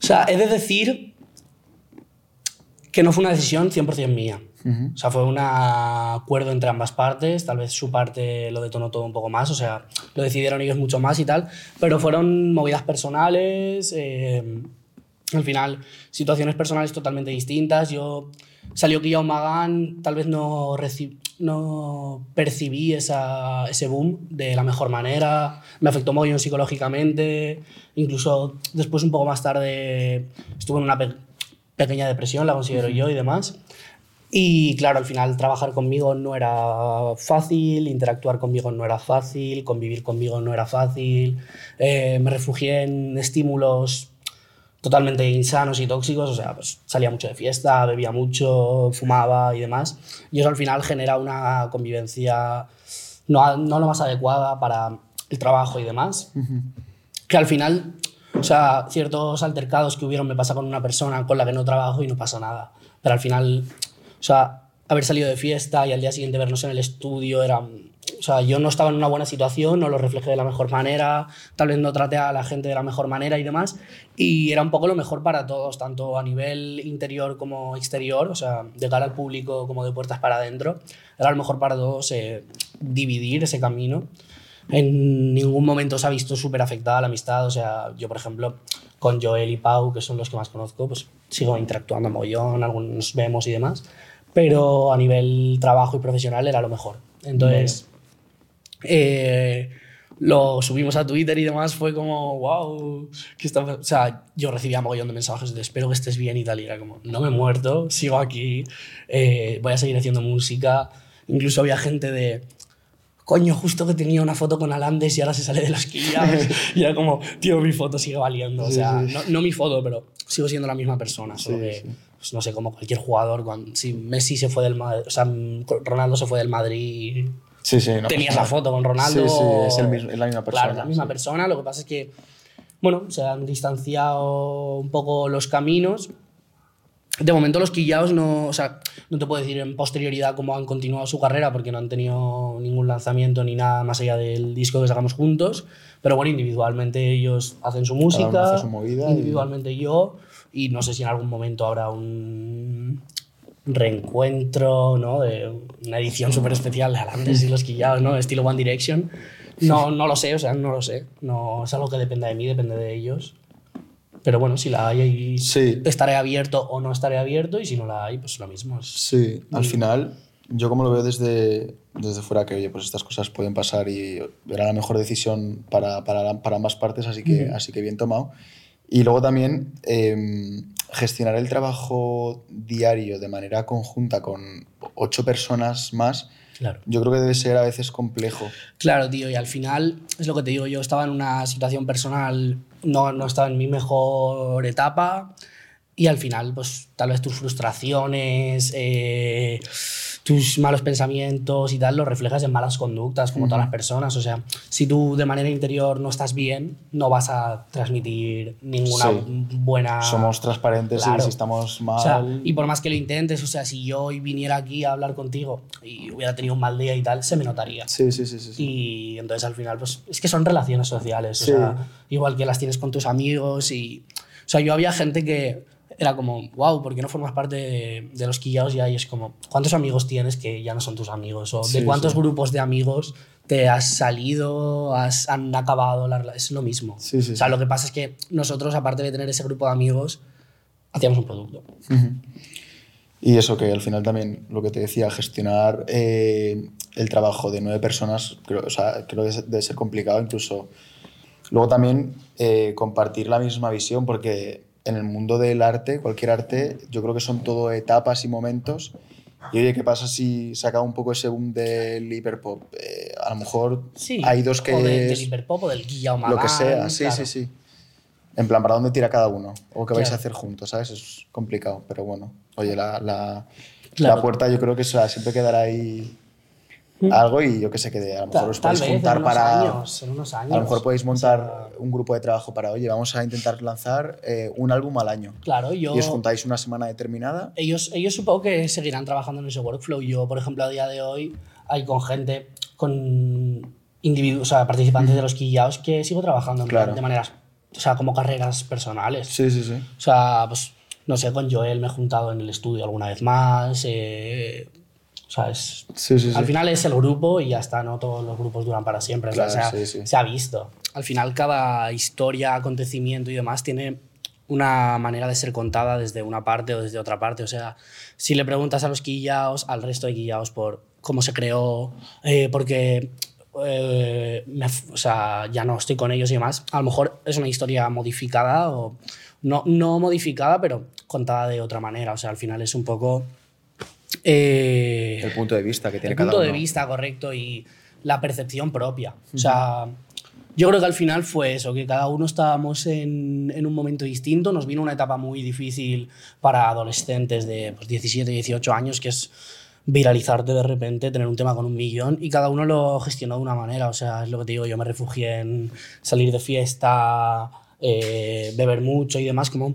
O sea, he de decir que no fue una decisión 100% mía. Ujú. O sea, fue un acuerdo entre ambas partes. Tal vez su parte lo detonó todo un poco más. O sea, lo decidieron ellos mucho más y tal. Pero fueron movidas personales. eh, al final, situaciones personales totalmente distintas. Yo salió Kiyao Magan, tal vez no, no percibí esa, ese boom de la mejor manera. Me afectó muy psicológicamente. Incluso después, un poco más tarde, estuve en una pe- pequeña depresión, la considero yo y demás. Y claro, al final trabajar conmigo no era fácil, interactuar conmigo no era fácil, convivir conmigo no era fácil. Eh, me refugié en estímulos totalmente insanos y tóxicos, o sea, pues salía mucho de fiesta, bebía mucho, fumaba y demás. Y eso al final genera una convivencia no, no lo más adecuada para el trabajo y demás. Que al final, o sea, ciertos altercados que hubieron me pasa con una persona con la que no trabajo y no pasa nada. Pero al final, o sea, haber salido de fiesta y al día siguiente vernos en el estudio era, o sea, yo no estaba en una buena situación, no lo reflejé de la mejor manera, tal vez no traté a la gente de la mejor manera y demás, y era un poco lo mejor para todos, tanto a nivel interior como exterior, o sea, de cara al público como de puertas para adentro, era lo mejor para todos eh, dividir ese camino. En ningún momento se ha visto súper afectada la amistad, o sea, yo por ejemplo, con Joel y Pau, que son los que más conozco, pues sigo interactuando mogollón, algunos vemos y demás, pero a nivel trabajo y profesional era lo mejor. Entonces, eh, lo subimos a Twitter y demás, fue como, wow, ¿qué está O sea, yo recibía mogollón de mensajes de espero que estés bien y tal, y era como, no me he muerto, sigo aquí, eh, voy a seguir haciendo música. Incluso había gente de, coño, justo que tenía una foto con Alandes y ahora se sale de los quillados. (laughs) y era como, tío, mi foto sigue valiendo. o sea, No, no, mi foto, pero sigo siendo la misma persona. Solo que, pues, no sé, como cualquier jugador, cuando, si Messi se fue del Madrid, o sea, Ronaldo se fue del Madrid Sí, sí. Tenías la foto con Ronaldo. Sí, sí, es, el mismo, es la misma persona. Claro, la misma persona. Lo que pasa es que, bueno, se han distanciado un poco los caminos. De momento los quillaos no, o sea, no te puedo decir en posterioridad cómo han continuado su carrera porque no han tenido ningún lanzamiento ni nada más allá del disco que sacamos juntos, pero bueno, individualmente ellos hacen su música, hace su movida individualmente yo y no sé si en algún momento habrá un reencuentro, ¿no? De una edición súper especial de Alandes y los Quillados, ¿no? Estilo One Direction. No, no lo sé, o sea, no lo sé. No es algo que dependa de mí, depende de ellos. Pero bueno, si la hay, estaré abierto o no estaré abierto, y si no la hay, pues lo mismo. Sí, al final, yo como lo veo desde, desde fuera, que oye, pues estas cosas pueden pasar y era la mejor decisión para, para, para ambas partes, así que, así que bien tomado. Y luego también em, gestionar el trabajo diario de manera conjunta con ocho personas más, claro. yo creo que debe ser a veces complejo. Claro, tío, y al final es lo que te digo, yo estaba en una situación personal, no, no estaba en mi mejor etapa y al final, pues tal vez tus frustraciones, eh, tus malos pensamientos y tal los reflejas en malas conductas, como todas las personas. O sea, si tú de manera interior no estás bien, no vas a transmitir ninguna buena. Somos transparentes y si estamos mal. y por más que lo intentes, o sea, si yo hoy viniera aquí a hablar contigo y hubiera tenido un mal día y tal, se me notaría. Sí, sí, sí. sí, Y entonces al final, pues es que son relaciones sociales. O sea, igual que las tienes con tus amigos y. O sea, yo había gente que era como, wow, ¿por qué no formas parte de, los quillaos? Y ahí es como, ¿cuántos amigos tienes que ya no son tus amigos? ¿O de cuántos grupos de amigos te has salido, has, han acabado? La, es lo mismo. o sea, lo que pasa es que nosotros, aparte de tener ese grupo de amigos, hacíamos un producto. Y eso que al final también, lo que te decía, gestionar eh, el trabajo de nueve personas, creo, o sea, creo que debe ser complicado incluso. Luego también eh, compartir la misma visión, porque en el mundo del arte, cualquier arte, yo creo que son todo etapas y momentos. Y oye, ¿qué pasa si se acaba un poco ese boom del hiperpop? Eh, a lo mejor hay dos que. O del hiperpop o del Guillaume Lo que sea, sí, sí, sí. En plan, ¿para dónde tira cada uno? ¿O qué vais a hacer juntos? ¿Sabes? Es complicado, pero bueno. Oye, la, la, la puerta yo creo que siempre quedará ahí algo y yo que sé que a lo mejor os podéis juntar para años, en unos años, a lo mejor podéis montar un grupo de trabajo para oye vamos a intentar lanzar eh, un álbum al año claro yo y os juntáis una semana determinada. Ellos ellos supongo que seguirán trabajando en ese workflow. Yo por ejemplo a día de hoy hay con gente con individuos o sea participantes de los quillaos que sigo trabajando de maneras o sea como carreras personales. Sí sí sí. O sea pues no sé con Joel me he juntado en el estudio alguna vez más eh, o sea, es, al final es el grupo y ya está, no todos los grupos duran para siempre. se, ha, visto. Al final cada historia, acontecimiento y demás tiene una manera de ser contada desde una parte o desde otra parte. O sea, si le preguntas a los quillaos, al resto de quillaos por cómo se creó, eh, porque eh, o sea, ya no estoy con ellos y demás, a lo mejor es una historia modificada o no, no modificada, pero contada de otra manera. O sea, al final es un poco eh, el punto de vista que tiene cada uno. El punto de vista, correcto, y la percepción propia. O sea, yo creo que al final fue eso, que cada uno estábamos en, en, un momento distinto. Nos vino una etapa muy difícil para adolescentes de pues, 17, 18 años, que es viralizarte de repente, tener un tema con un millón, y cada uno lo gestionó de una manera. O sea, es lo que te digo, yo me refugié en salir de fiesta, eh, beber mucho y demás, como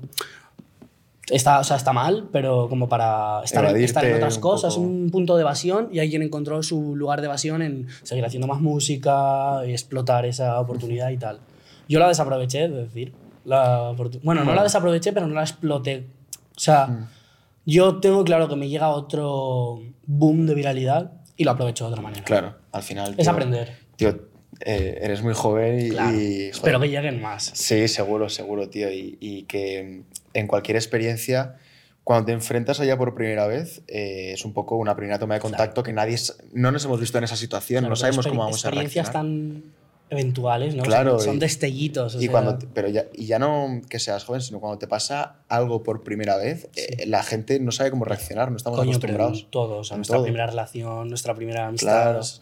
Está, o sea, está mal, pero como para estar, Evadirte estar en otras cosas, poco. un punto de evasión, y hay quien encontró su lugar de evasión en seguir haciendo más música y explotar esa oportunidad y tal. Yo la desaproveché, es decir. La bueno, no la desaproveché, pero no la exploté. O sea, Mm. yo tengo claro que me llega otro boom de viralidad y lo aprovecho de otra manera. Claro, al final. Es tío, aprender. Tío, eh, eres muy joven y. Claro. y, Espero joder, que lleguen más. Sí, seguro, seguro, tío. Y, y que en cualquier experiencia, cuando te enfrentas allá por primera vez, eh, es un poco una primera toma de contacto que nadie. No nos hemos visto en esa situación, Claro, no pero sabemos cómo vamos a Experiencias reaccionar. tan eventuales, ¿no? Claro, Son, son y- destellitos. o Y sea, cuando te- pero ya, y ya no que seas joven, sino cuando te pasa algo por primera vez, eh, la gente no sabe cómo reaccionar, no estamos Coño, pero acostumbrados. en todo. O sea, En nuestra todo. primera relación, nuestra primera amistad. Claro. es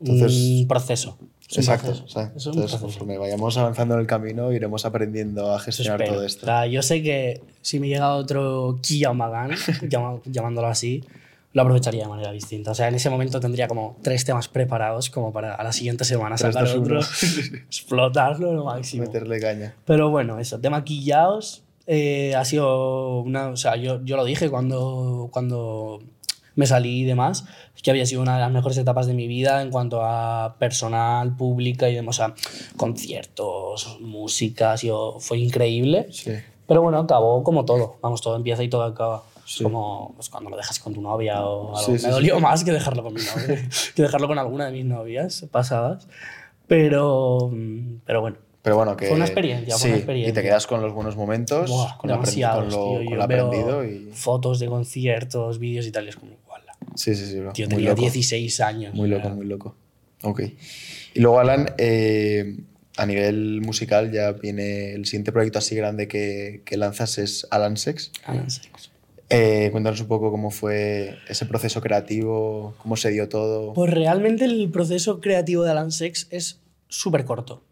Entonces- un proceso. Es Exacto. o sea, Es entonces, conforme vayamos avanzando en el camino, iremos aprendiendo a gestionar todo O esto. sea, yo sé que si me llega otro Kiyamagan, (laughs) llama- llamándolo así, lo aprovecharía de manera distinta. O sea, en ese momento tendría como tres temas preparados como para a la siguiente semana sacar otro, (laughs) explotarlo lo máximo. Meterle caña. Pero bueno, eso, tema quillaos eh, ha sido una. O sea, yo, yo lo dije cuando, cuando me salí y demás, que había sido una de las mejores etapas de mi vida en cuanto a personal, pública y demás. O sea, conciertos, música, ha sido, fue increíble. Sí. Pero bueno, acabó como todo. Vamos, todo empieza y todo acaba. Sí. Como pues, cuando lo dejas con tu novia o algo. Sí, Me dolió más que dejarlo con mi novia, (laughs) que dejarlo con alguna de mis novias pasadas. Pero, pero bueno, Pero bueno, que. Fue una experiencia, fue sí, una experiencia. Y te quedas con los buenos momentos, Buah, con, con lo, tío. con Yo lo aprendido. Y... fotos de conciertos, vídeos y tal, y es como. Sí, sí, sí. bro. Tío, tenía loco. 16 años. Muy loco, muy loco. Ok. Y luego, Alan, eh, a nivel musical ya viene el siguiente proyecto así grande que, que lanzas es Alan Sex. Alan Sex. Eh, cuéntanos un poco cómo fue ese proceso creativo, cómo se dio todo. Pues realmente el proceso creativo de Alan Sex es súper corto.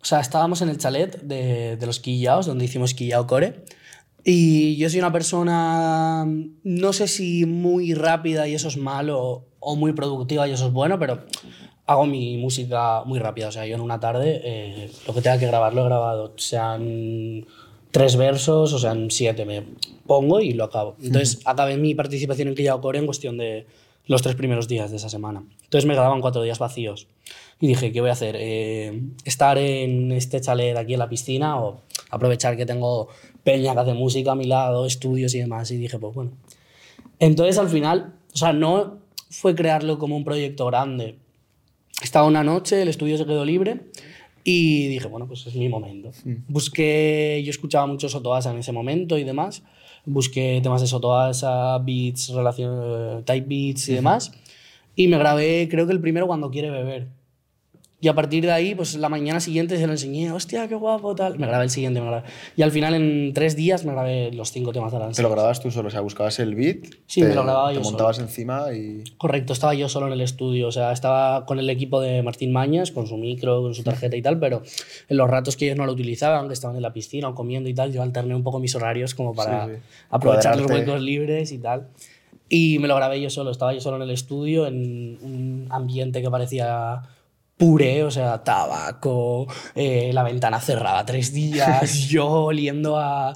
O sea, estábamos en el chalet de, de los Quillaos, donde hicimos Quillao Core. Y yo soy una persona, no sé si muy rápida y eso es malo, o muy productiva y eso es bueno, pero hago mi música muy rápida. O sea, yo en una tarde eh, lo que tenga que grabar lo he grabado. Sean tres versos o sean siete, me pongo y lo acabo. Entonces, acabé mi participación en Quillao Core en cuestión de los tres primeros días de esa semana. Entonces me quedaban cuatro días vacíos. Y dije, ¿qué voy a hacer? Eh, ¿Estar en este chalet aquí en la piscina o aprovechar que tengo peña que hace música a mi lado, estudios y demás? Y dije, pues bueno. Entonces al final, o sea, no fue crearlo como un proyecto grande. Estaba una noche, el estudio se quedó libre y dije, bueno, pues es mi momento. Busqué, yo escuchaba mucho Sotoasa en ese momento y demás. Busqué temas de Sotoasa, beats, relación, eh, type beats y demás. Y me grabé, creo que el primero cuando quiere beber. Y a partir de ahí, pues la mañana siguiente se lo enseñé, hostia, qué guapo, tal. Me grabé el siguiente, me grabé. Y al final, en tres días, me grabé los cinco temas de Alan ¿Te lo grababas tú solo? O sea, buscabas el beat, Sí, te, me lo grababa te yo montabas encima y... Correcto, estaba yo solo en el estudio, o sea, estaba con el equipo de Martín Mañas, con su micro, con su tarjeta y tal, pero en los ratos que ellos no lo utilizaban, que estaban en la piscina o comiendo y tal, yo alterné un poco mis horarios como para Sí, sí. aprovechar los Cuadrarte. huecos libres y tal. Y me lo grabé yo solo, estaba yo solo en el estudio, en un ambiente que parecía puré, o sea, tabaco, eh, la ventana cerrada tres días, (laughs) yo oliendo a,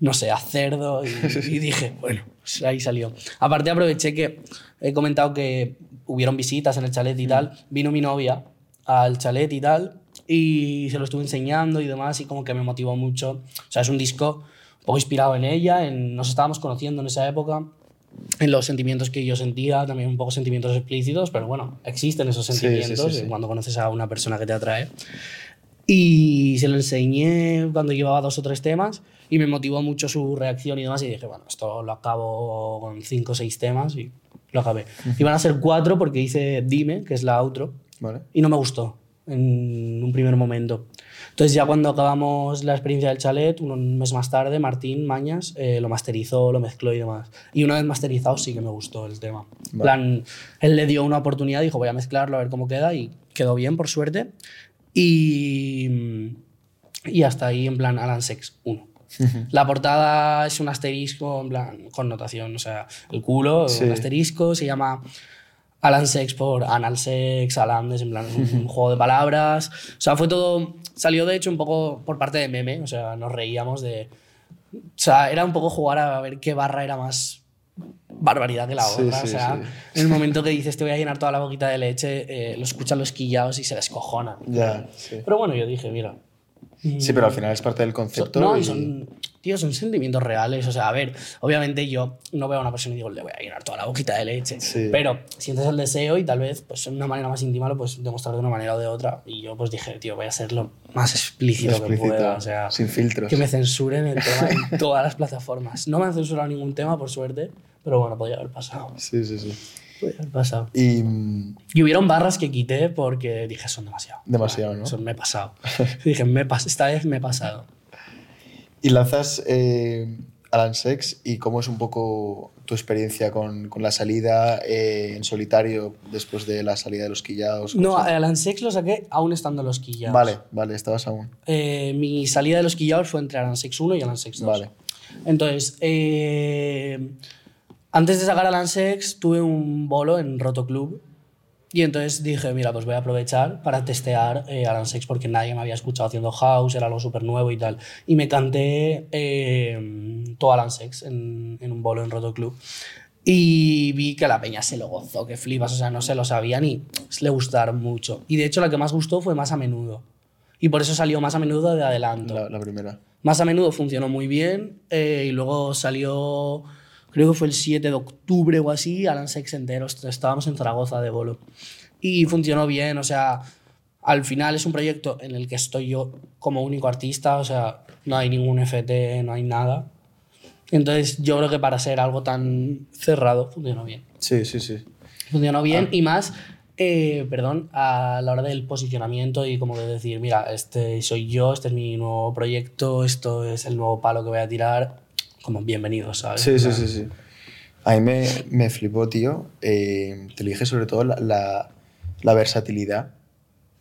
no sé, a cerdo y, y (laughs) dije, bueno, pues ahí salió. Aparte aproveché que he comentado que hubieron visitas en el chalet y tal, vino mi novia al chalet y tal y se lo estuve enseñando y demás y como que me motivó mucho. O sea, es un disco un poco inspirado en ella, en, nos estábamos conociendo en esa época en los sentimientos que yo sentía, también un poco sentimientos explícitos, pero bueno, existen esos Sí, sí, sentimientos sí, sí. cuando conoces a una persona que te atrae. Y se lo enseñé cuando llevaba dos o tres temas y me motivó mucho su reacción y demás y dije, bueno, esto lo acabo con cinco o seis temas y lo acabé. Iban a ser cuatro porque hice Dime, que es la outro, ¿Vale? y no me gustó en un primer momento. Entonces ya cuando acabamos la experiencia del chalet, un mes más tarde, Martín Mañas eh, lo masterizó, lo mezcló y demás. Y una vez masterizado sí que me gustó el tema. En plan, él le dio una oportunidad, dijo voy a mezclarlo a ver cómo queda y quedó bien por suerte. Y, y hasta ahí en plan Alan Sex 1. La portada es un asterisco, en plan, connotación, o sea, el culo, Sí. un asterisco, se llama Alan Sex por Anal Sex, Alan, es en plan un, (laughs) juego de palabras. O sea, fue todo, salió de hecho un poco por parte de meme, o sea, nos reíamos de O sea, era un poco jugar a ver qué barra era más barbaridad que la otra. sí, o sea, sí. en el momento que dices te voy a llenar toda la boquita de leche, eh, lo escuchan los quillados y se descojonan. Ya, sí. Pero bueno, yo dije, mira. Sí, pero al final es parte del So- concepto. no, y- son, tío, son sentimientos reales. O sea, a ver, obviamente yo no veo a una persona y digo, le voy a llenar toda la boquita de leche. Sí. Pero sientes el deseo y tal vez, pues, de una manera más íntima lo puedes demostrar de una manera o de otra. Y yo, pues, dije, tío, voy a ser lo más explícito, que explícita, pueda. O sea, sin filtros. que me censuren el tema en (laughs) todas las plataformas. No me han censurado ningún tema, por suerte, pero bueno, podía haber pasado. Sí, sí, sí. Pasado. Y Y hubieron barras que quité porque dije, son demasiado. Demasiado, ¿no? Son, me he pasado. (laughs) dije, me pas- esta vez me he pasado. Y lanzas eh, Alan Sex y cómo es un poco tu experiencia con, con la salida eh, en solitario después de la salida de los quillados. No. Alan Sex lo saqué aún estando en los quillados. Vale, vale, estabas aún. Eh, mi salida de los quillados fue entre Alan Sex 1 y Alan Sex 2. Vale. Entonces, antes de sacar Alan Sex, tuve un bolo en Roto Club. Y entonces dije, mira, pues voy a aprovechar para testear eh, Alan Sex porque nadie me había escuchado haciendo house, era algo súper nuevo y tal. Y me canté eh, todo Alan Sex en, en un bolo en Roto Club. Y vi que la peña se lo gozó, que flipas, o sea, no se lo sabía ni le gustaron mucho. Y de hecho la que más gustó fue más a menudo. Y por eso salió más a menudo de adelanto. La, la primera. Más a menudo funcionó muy bien eh, y luego salió, creo que fue el 7 de octubre o así, Alan Sex entero. Est- Estábamos en Zaragoza de bolo. Y funcionó bien, o sea, al final es un proyecto en el que estoy yo como único artista, o sea, no hay ningún FT, no hay nada. Entonces yo creo que para ser algo tan cerrado funcionó bien. Sí, sí, sí. Funcionó bien y más, eh, perdón, a la hora del posicionamiento y como de decir, mira, este soy yo, este es mi nuevo proyecto, esto es el nuevo palo que voy a tirar, como bienvenidos, ¿sabes? Sí, sí, sí, sí. A mí me, me flipó, tío. Eh, te dije sobre todo la, la, la versatilidad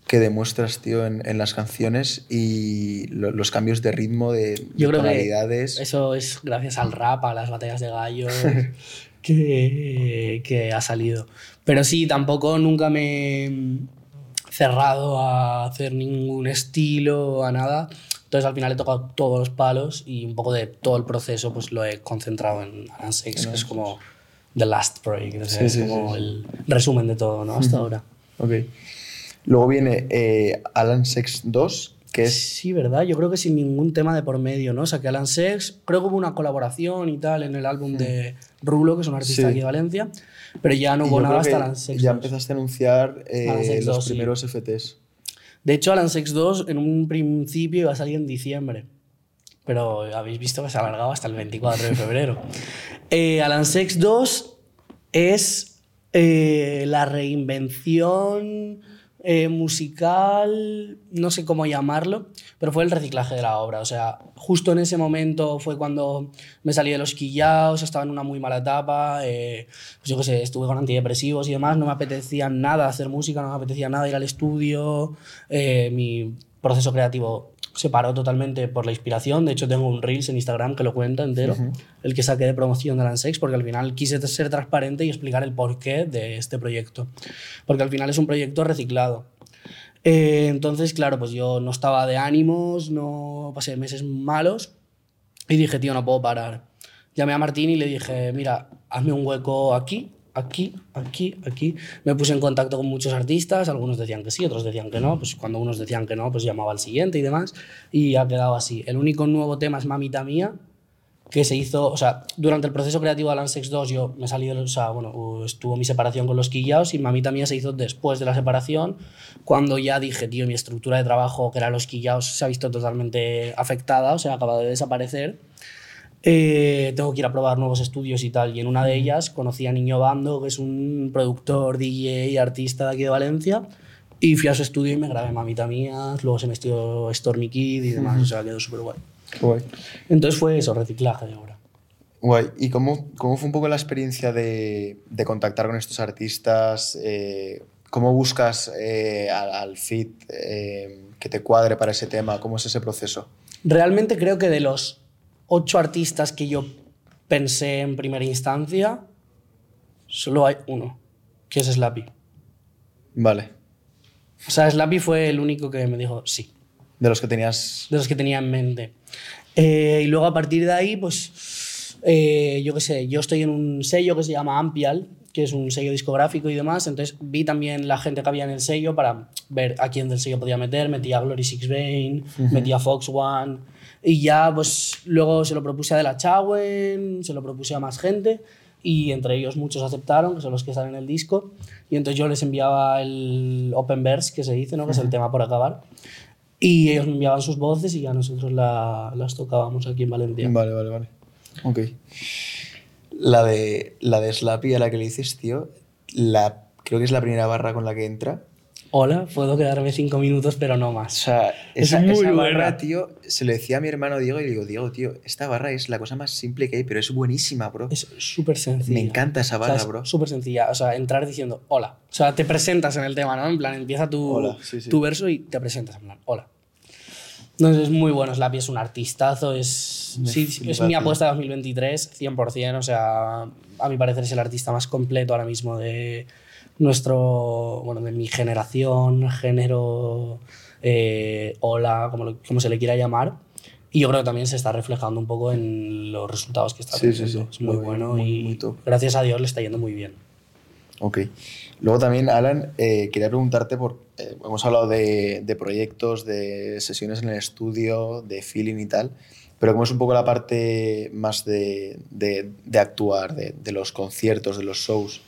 que demuestras, tío, en, en las canciones y lo- los cambios de ritmo, de, de Yo creo que tonalidades. eso es gracias al rap, a las batallas de gallos (laughs) que, que ha salido. Pero sí, tampoco nunca me cerrado a hacer ningún estilo, a nada. Entonces al final he tocado todos los palos y un poco de todo el proceso pues lo he concentrado en Alan Sex, que es como The Last Break, o sea, Sí, es sí, como sí, el resumen de todo, ¿no? Hasta ahora. Ok. Luego viene eh, Alan Sex 2, que es... Sí, ¿verdad? Yo creo que sin ningún tema de por medio, ¿no? Saqué Alan Sex, creo que hubo una colaboración y tal en el álbum de Rulo, que es un artista Sí. aquí de Valencia, pero ya no hubo nada hasta que Alan Sex Ya 2. empezaste a anunciar eh, Sex los 2, sí. primeros FTs. De hecho, Alan Sex 2 en un principio iba a salir en diciembre, pero habéis visto que se ha alargado hasta el 24 de febrero. (laughs) Eh, Alan Sex 2 es eh, la reinvención eh, musical, no sé cómo llamarlo, pero fue el reciclaje de la obra. O sea, justo en ese momento fue cuando me salí de los quillaos, estaba en una muy mala etapa, eh, pues yo qué sé, estuve con antidepresivos y demás, no me apetecía nada hacer música, no me apetecía nada ir al estudio, eh, mi proceso creativo se paró totalmente por la inspiración. De hecho, tengo un Reels en Instagram que lo cuenta entero, el que saqué de promoción de Lansex, porque al final quise ser transparente y explicar el porqué de este proyecto. Porque al final es un proyecto reciclado. Eh, entonces, claro, pues yo no estaba de ánimos, no pasé meses malos y dije, tío, no puedo parar. Llamé a Martín y le dije, mira, hazme un hueco aquí, aquí, aquí, aquí. Me puse en contacto con muchos artistas, algunos decían que sí, otros decían que no. Pues cuando unos decían que no, pues llamaba al siguiente y demás. Y ha quedado así. El único nuevo tema es Mamita Mía, que se hizo, o sea, durante el proceso creativo de Alan Sex 2 yo me salí de o sea, bueno, estuvo mi separación con los quillaos y Mamita Mía se hizo después de la separación, cuando ya dije, tío, mi estructura de trabajo, que era los quillaos, se ha visto totalmente afectada, o sea, ha acabado de desaparecer. Eh, tengo que ir a probar nuevos estudios y tal, y en una de ellas conocí a Niño Bando, que es un productor, DJ artista de aquí de Valencia, y fui a su estudio y me grabé Mamita Mía, luego se metió Stormy Kid y demás, o sea, quedó súper guay. Guay. Entonces fue eso, reciclaje de obra. Guay. ¿Y cómo, cómo fue un poco la experiencia de, de contactar con estos artistas? Eh, ¿Cómo buscas eh, al, al fit eh, que te cuadre para ese tema? ¿Cómo es ese proceso? Realmente creo que de los ocho artistas que yo pensé en primera instancia, solo hay uno, que es Slappy. Vale. O sea, Slappy fue el único que me dijo sí. De los que tenías. De los que tenía en mente. Eh, y luego a partir de ahí, pues, eh, yo qué sé, yo estoy en un sello que se llama Ampial, que es un sello discográfico y demás. Entonces vi también la gente que había en el sello para ver a quién del sello podía meter. Metía a Glory Six Bane, metía a Fox One. Y ya, pues luego se lo propuse a De La Chauen, se lo propuse a más gente. Y entre ellos muchos aceptaron, que son los que están en el disco. Y entonces yo les enviaba el Open Verse, que se dice, ¿no? que es el tema por acabar. Y ellos me enviaban sus voces y ya nosotros la, las tocábamos aquí en Valencia. Vale, vale, vale. Ok. La de, la de Slappy a la que le dices, tío, la, creo que es la primera barra con la que entra. Hola, puedo quedarme cinco minutos, pero no O más. sea, esa, muy esa buena. barra, tío, se lo decía a mi hermano Diego y le digo, Diego, tío, esta barra es la cosa más simple que hay, pero es buenísima, bro. Es súper sencilla. Me encanta esa O sea, barra, es bro. Súper sencilla. O sea, entrar diciendo hola. O sea, te presentas en el tema, ¿no? En plan, empieza tu, Hola, sí, sí. tu verso y te presentas en plan, hola. Entonces es muy bueno. Slappy es un artistazo. Es, sí, flipa, es mi apuesta de 2023, 100%. O sea, a mi parecer es el artista más completo ahora mismo de nuestro, bueno, de mi generación, género, eh, ola, como, lo- como se le quiera llamar. Y yo creo que también se está reflejando un poco en los resultados que está Sí, sí, teniendo. sí. Es muy Muy- bueno muy- y muy top. gracias a Dios le está yendo muy bien. Ok. Luego también, Alan, eh, quería preguntarte por. eh, hemos hablado de, de proyectos, de sesiones en el estudio, de feeling y tal, pero como es un poco la parte más de, de- de actuar, de, de los conciertos, de los shows,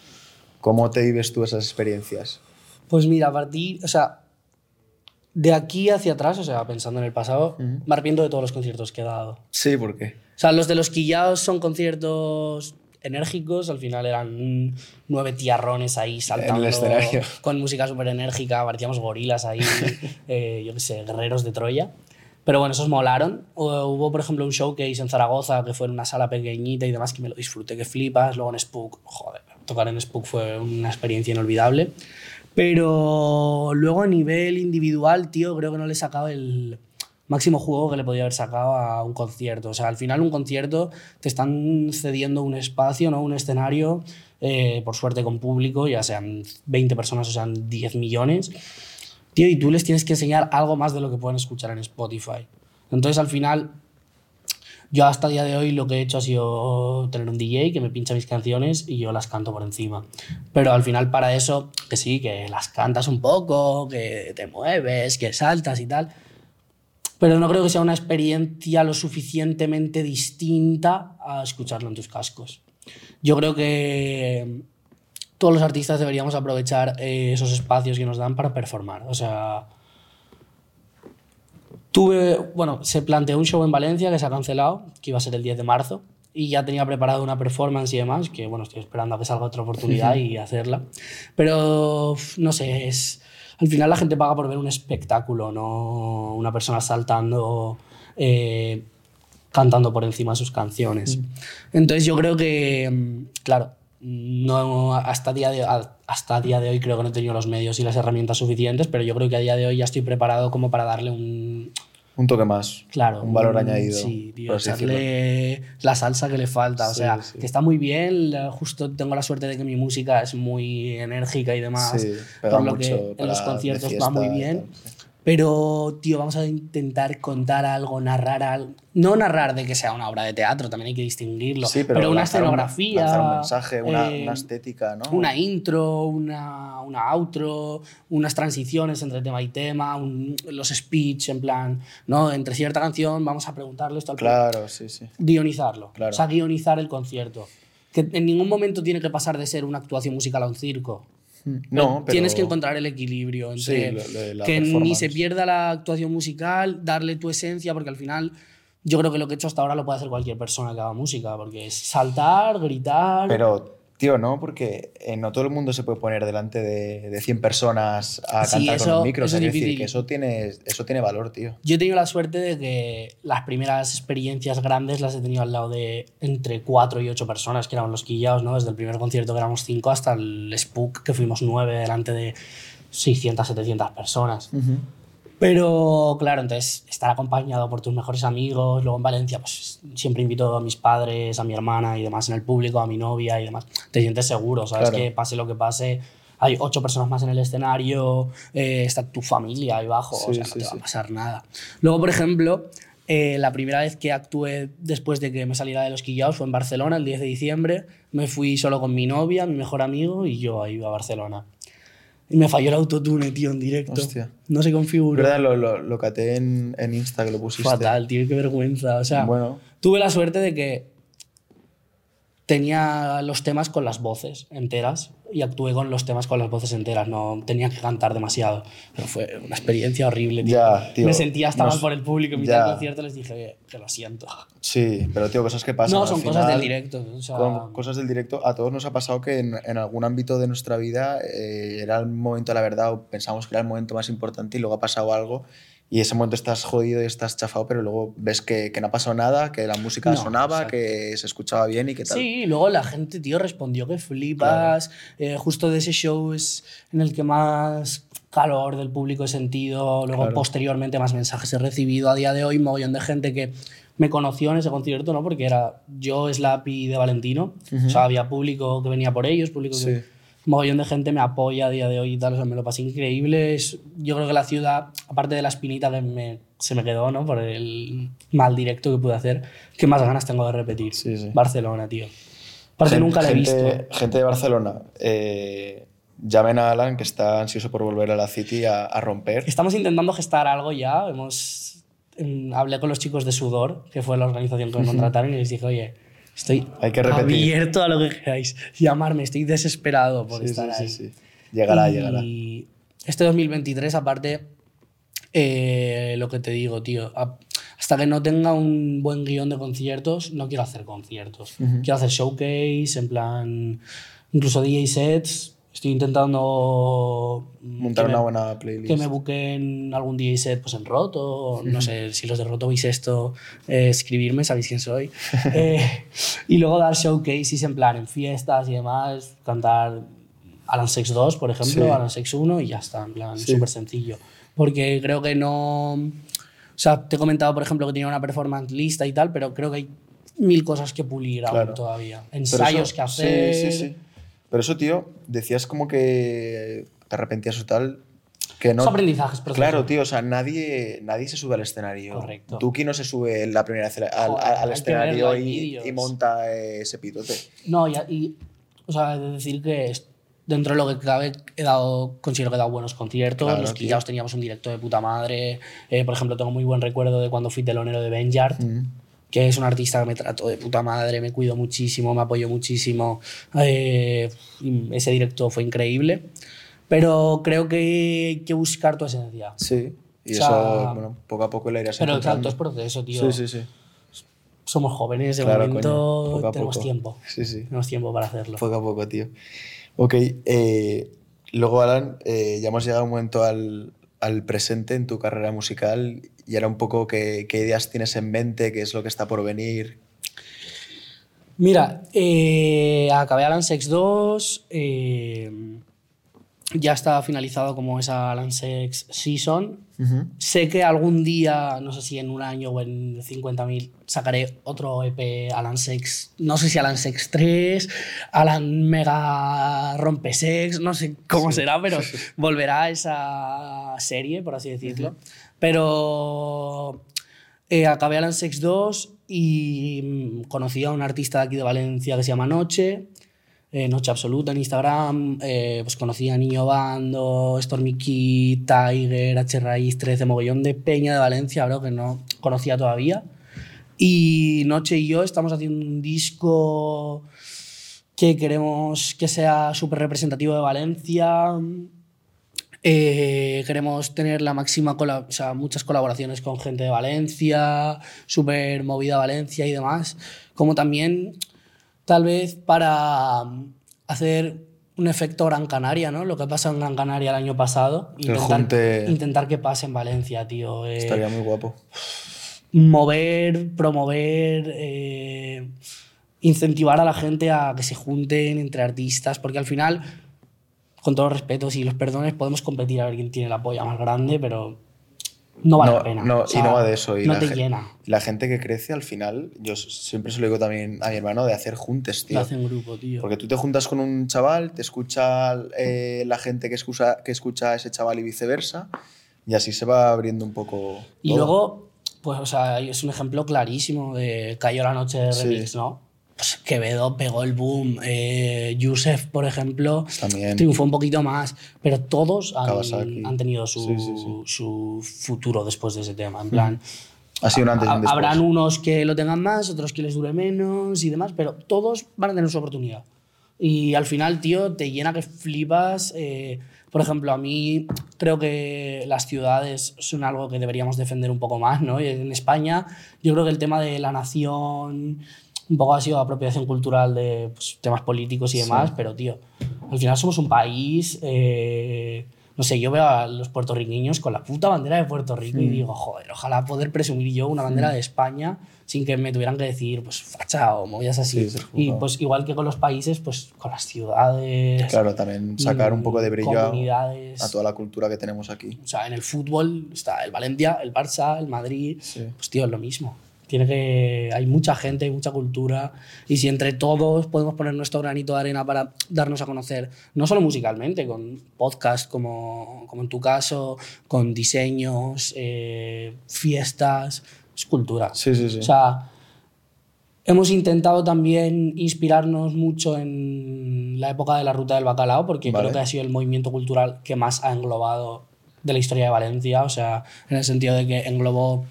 ¿cómo te vives tú esas experiencias? Pues mira, a partir, o sea, de aquí hacia atrás, o sea, pensando en el pasado, Ujú. me arrepiento de todos los conciertos que he dado. Sí, ¿por qué? O sea, los de los quillados son conciertos enérgicos, al final eran nueve tiarrones ahí saltando escenario. con música súper enérgica, parecíamos gorilas ahí, (laughs) eh, yo qué sé, guerreros de Troya. Pero bueno, esos molaron. Hubo, por ejemplo, un show que hice en Zaragoza, que fue en una sala pequeñita y demás, que me lo disfruté, que flipas. Luego en Spook, joder, tocar en Spook fue una experiencia inolvidable. Pero luego a nivel individual, tío, creo que no le he sacado el máximo juego que le podía haber sacado a un concierto. O sea, al final un concierto te están cediendo un espacio, ¿no? un escenario, eh, por suerte con público, ya sean 20 personas o sean 10 millones. Tío, y tú les tienes que enseñar algo más de lo que pueden escuchar en Spotify. Entonces, al final, yo hasta el día de hoy lo que he hecho ha sido tener un DJ que me pincha mis canciones y yo las canto por encima. Pero al final para eso, que sí, que las cantas un poco, que te mueves, que saltas y tal. Pero no creo que sea una experiencia lo suficientemente distinta a escucharlo en tus cascos. Yo creo que todos los artistas deberíamos aprovechar eh, esos espacios que nos dan para performar. O sea, tuve, bueno, se planteó un show en Valencia que se ha cancelado, que iba a ser el 10 de marzo, y ya tenía preparado una performance y demás, que bueno, estoy esperando a que salga otra oportunidad y hacerla. Pero, no sé, es... Al final la gente paga por ver un espectáculo, no una persona saltando, eh, cantando por encima de sus canciones. Entonces yo creo que, mm, claro, no, hasta, día de, hasta día de hoy creo que no he tenido los medios y las herramientas suficientes, pero yo creo que a día de hoy ya estoy preparado como para darle un, Un toque más. Claro. Un valor mm, añadido. Sí, tío, echarle la salsa que le falta. O sea, sí. que está muy bien. Justo tengo la suerte de que mi música es muy enérgica y demás. Sí, por lo mucho que en los conciertos va muy bien. tal. Pero, tío, vamos a intentar contar algo, narrar algo. No narrar de que sea una obra de teatro, también hay que distinguirlo. Sí, pero, pero una un- escenografía. un mensaje, una- eh, una estética, ¿no? Una intro, una, una outro, unas transiciones entre tema y tema, un- los speech, en plan, ¿no? Entre cierta canción vamos a preguntarle esto al Claro, sí, sí. guionizarlo. Claro. O sea, guionizar el concierto. Que en ningún momento tiene que pasar de ser una actuación musical a un circo. No, pero... Tienes que encontrar el equilibrio entre Sí, de la que ni se pierda la actuación musical, darle tu esencia, porque al final yo creo que lo que he hecho hasta ahora lo puede hacer cualquier persona que haga música, porque es saltar, gritar. Pero, tío, no, porque eh, no todo el mundo se puede poner delante de, de 100 personas a Sí, cantar con eso- un micro. eso o sea, es decir que eso tiene, eso tiene valor, tío. Yo he tenido la suerte de que las primeras experiencias grandes las he tenido al lado de entre 4 y 8 personas, que eran los quillados, ¿no? Desde el primer concierto que éramos 5 hasta el Spook, que fuimos 9 delante de 600, 700 personas. Pero claro, entonces estar acompañado por tus mejores amigos, luego en Valencia, pues siempre invito a mis padres, a mi hermana y demás en el público, a mi novia y demás. Te sientes seguro, sabes Claro. que pase lo que pase, hay ocho personas más en el escenario, eh, está tu familia ahí abajo, o Sí, sea, no sí, te va sí. a pasar nada. Luego, por ejemplo, eh, la primera vez que actué después de que me saliera de los quillaos fue en Barcelona, el 10 de diciembre. Me fui solo con mi novia, mi mejor amigo y yo ahí a Barcelona. Y me falló el autotune, tío, en directo. Hostia. No se configuró. ¿Verdad? Lo, lo, lo caté en, en Insta que lo pusiste. Fatal, tío, qué vergüenza. O sea, Bueno. tuve la suerte de que tenía los temas con las voces enteras y actué con los temas con las voces enteras. No tenía que cantar demasiado. Pero fue una experiencia horrible, tío. Ya, tío. Me sentía hasta Nos- mal por el público. En mitad ya. del concierto les dije "Oye, que lo siento. Sí, pero tío, cosas que pasan. No, son cosas del directo. O sea, cosas del directo. A todos nos ha pasado que en, en algún ámbito de nuestra vida eh, era el momento la verdad o pensamos que era el momento más importante y luego ha pasado algo y ese momento estás jodido y estás chafado, pero luego ves que, que no ha pasado nada, que la música No, sonaba, exacto. que se escuchaba bien y que tal. Sí, y luego la gente, tío, respondió que flipas. Eh, justo de ese show es en el que más calor del público he sentido. Luego, Claro. posteriormente, más mensajes he recibido. A día de hoy, mogollón de gente que me conoció en ese concierto, ¿no? Porque era yo, Slappy de Valentino. O sea, había público que venía por ellos, público Sí. que. Mogollón de gente me apoya a día de hoy y tal. O sea, me lo pasé increíble. Es- yo creo que la ciudad, aparte de la espinita que me- se me quedó, ¿no? Por el mal directo que pude hacer, que más ganas tengo de repetir. Sí, sí. Barcelona, tío. Aparte, Gen- nunca la he gente, visto. Gente de Barcelona, eh, llamen a Alan que está ansioso por volver a la City a, a romper. Estamos intentando gestar algo ya. Hemos, em, hablé con los chicos de Sudor, que fue la organización que me contrataron, y les dije, oye, estoy Hay que repetir. abierto a lo que queráis. Llamarme, estoy desesperado por Sí, estar sí, ahí. sí. Llegará, y llegará. este 2023, aparte, eh, lo que te digo, tío, hasta que no tenga un buen guion de conciertos, no quiero hacer conciertos. Quiero hacer showcase, en plan, incluso DJ sets. Estoy intentando Montar una me- buena playlist. que me busquen algún DJ set pues en Roto, (laughs) no sé si los de Roto veis esto, eh, escribirme, sabéis quién soy. (laughs) Eh, y luego dar showcases en plan, en fiestas y demás, cantar Alan Sex 2, por ejemplo, Sí. Alan Sex 1 y ya está, en plan, Sí. súper sencillo. Porque creo que no... O sea, te he comentado, por ejemplo, que tenía una performance lista y tal, pero creo que hay mil cosas que pulir aún Claro. todavía. Pero Ensayos eso- que hacer. Sí, sí, sí. Pero eso, tío, decías como que te arrepentías o tal. Que no. Son aprendizajes, proceso. Claro, tío, o sea, nadie, nadie se sube al escenario. Correcto. Duki no se sube la primera vez al, Joder, al- escenario y, y monta ese pitote. No, y, y o sea, de decir que dentro de lo que cabe he dado, considero que he dado buenos conciertos. Claro, los tío. quillaos teníamos un directo de puta madre. Eh, por ejemplo, tengo muy buen recuerdo de cuando fui telonero de Benjart, Mm. Que es un artista que me trató de puta madre, me cuidó muchísimo, me apoyó muchísimo. Eh, ese directo fue increíble. Pero creo que hay que buscar tu esencia. Sí. Y O sea, eso, bueno, poco a poco le irás Pero exacto, es proceso, tío. Sí, sí, sí. Somos jóvenes, de Claro, momento coño, tenemos poco. tiempo. Sí, sí. Tenemos tiempo para hacerlo. Poco a poco, tío. Ok, eh, luego, Alan, eh, ya hemos llegado un momento al, al presente en tu carrera musical y ahora un poco qué, qué ideas tienes en mente, qué es lo que está por venir. Mira, eh, acabé Alan Sex 2. eh, ya está finalizado como esa Alan Sex Season. Sé que algún día, no sé si en un año o en 50.000, sacaré otro EP Alan Sex. No sé si Alan Sex 3, Alan Mega Rompesex, no sé cómo será, pero (laughs) volverá a esa serie, por así decirlo. Pero eh, acabé Alan Sex 2 y mm, conocí a un artista de aquí de Valencia que se llama Noche. Eh, Noche Absoluta en Instagram, eh, pues conocí a Niño Bando, Stormy Kid, Tiger, H Raíz 13, mogollón de peña de Valencia, bro, que no conocía todavía. Y Noche y yo estamos haciendo un disco que queremos que sea súper representativo de Valencia. Eh, queremos tener la máxima, o sea, muchas colaboraciones con gente de Valencia, súper movida Valencia y demás. Como también, tal vez, para mm, hacer un efecto Gran Canaria, ¿no? Lo que pasa en Gran Canaria el año pasado. Que junte- intentar que pase en Valencia, tío. Eh, Estaría muy guapo. mover, promover, eh, incentivar a la gente a que se junten entre artistas, porque al final, con todos los respetos y los perdones, podemos competir a ver quién tiene la polla más grande, pero no vale No, la pena. no, O sea, y no va de eso. Y no la te llena. La gente que crece al final, yo siempre se lo digo también a mi hermano, de hacer juntes, tío. en grupo, tío. Porque tú te juntas con un chaval, te escucha eh, la gente que escucha, que escucha a ese chaval y viceversa, y así se va abriendo un poco. Y luego, pues, o sea, es un ejemplo clarísimo de Cayó la noche de Sí. remix, ¿no? Pues Quevedo pegó el boom. Eh, Yusef, por ejemplo, También. triunfó un poquito más. Pero todos han, han tenido su, Sí, sí, sí. su futuro después de ese tema. En plan, Ha sido antes ha- habrán unos que lo tengan más, otros que les dure menos y demás, pero todos van a tener su oportunidad. Y al final, tío, te llena que flipas. eh, por ejemplo, a mí creo que las ciudades son algo que deberíamos defender un poco más, ¿no? Y en España, yo creo que el tema de la nación un poco ha sido apropiación cultural de pues, temas políticos y demás, pero, tío, al final somos un país. eh, no sé, yo veo a los puertorriqueños con la puta bandera de Puerto Rico y digo, joder, ojalá poder presumir yo una bandera de España sin que me tuvieran que decir, pues, facha o movidas así. Sí, y pues igual que con los países, pues con las ciudades. Claro, también sacar un poco de brillo a, a toda la cultura que tenemos aquí. O sea, en el fútbol está el Valencia, el Barça, el Madrid. Sí. Pues tío, es lo mismo. Tiene que, hay mucha gente, hay mucha cultura. Y si entre todos podemos poner nuestro granito de arena para darnos a conocer, no solo musicalmente, con podcasts como, como en tu caso, con diseños, eh, fiestas, es cultura. Sí, sí, sí. O sea, hemos intentado también inspirarnos mucho en la época de la Ruta del Bacalao, porque Vale. creo que ha sido el movimiento cultural que más ha englobado de la historia de Valencia, o sea, en el sentido de que englobó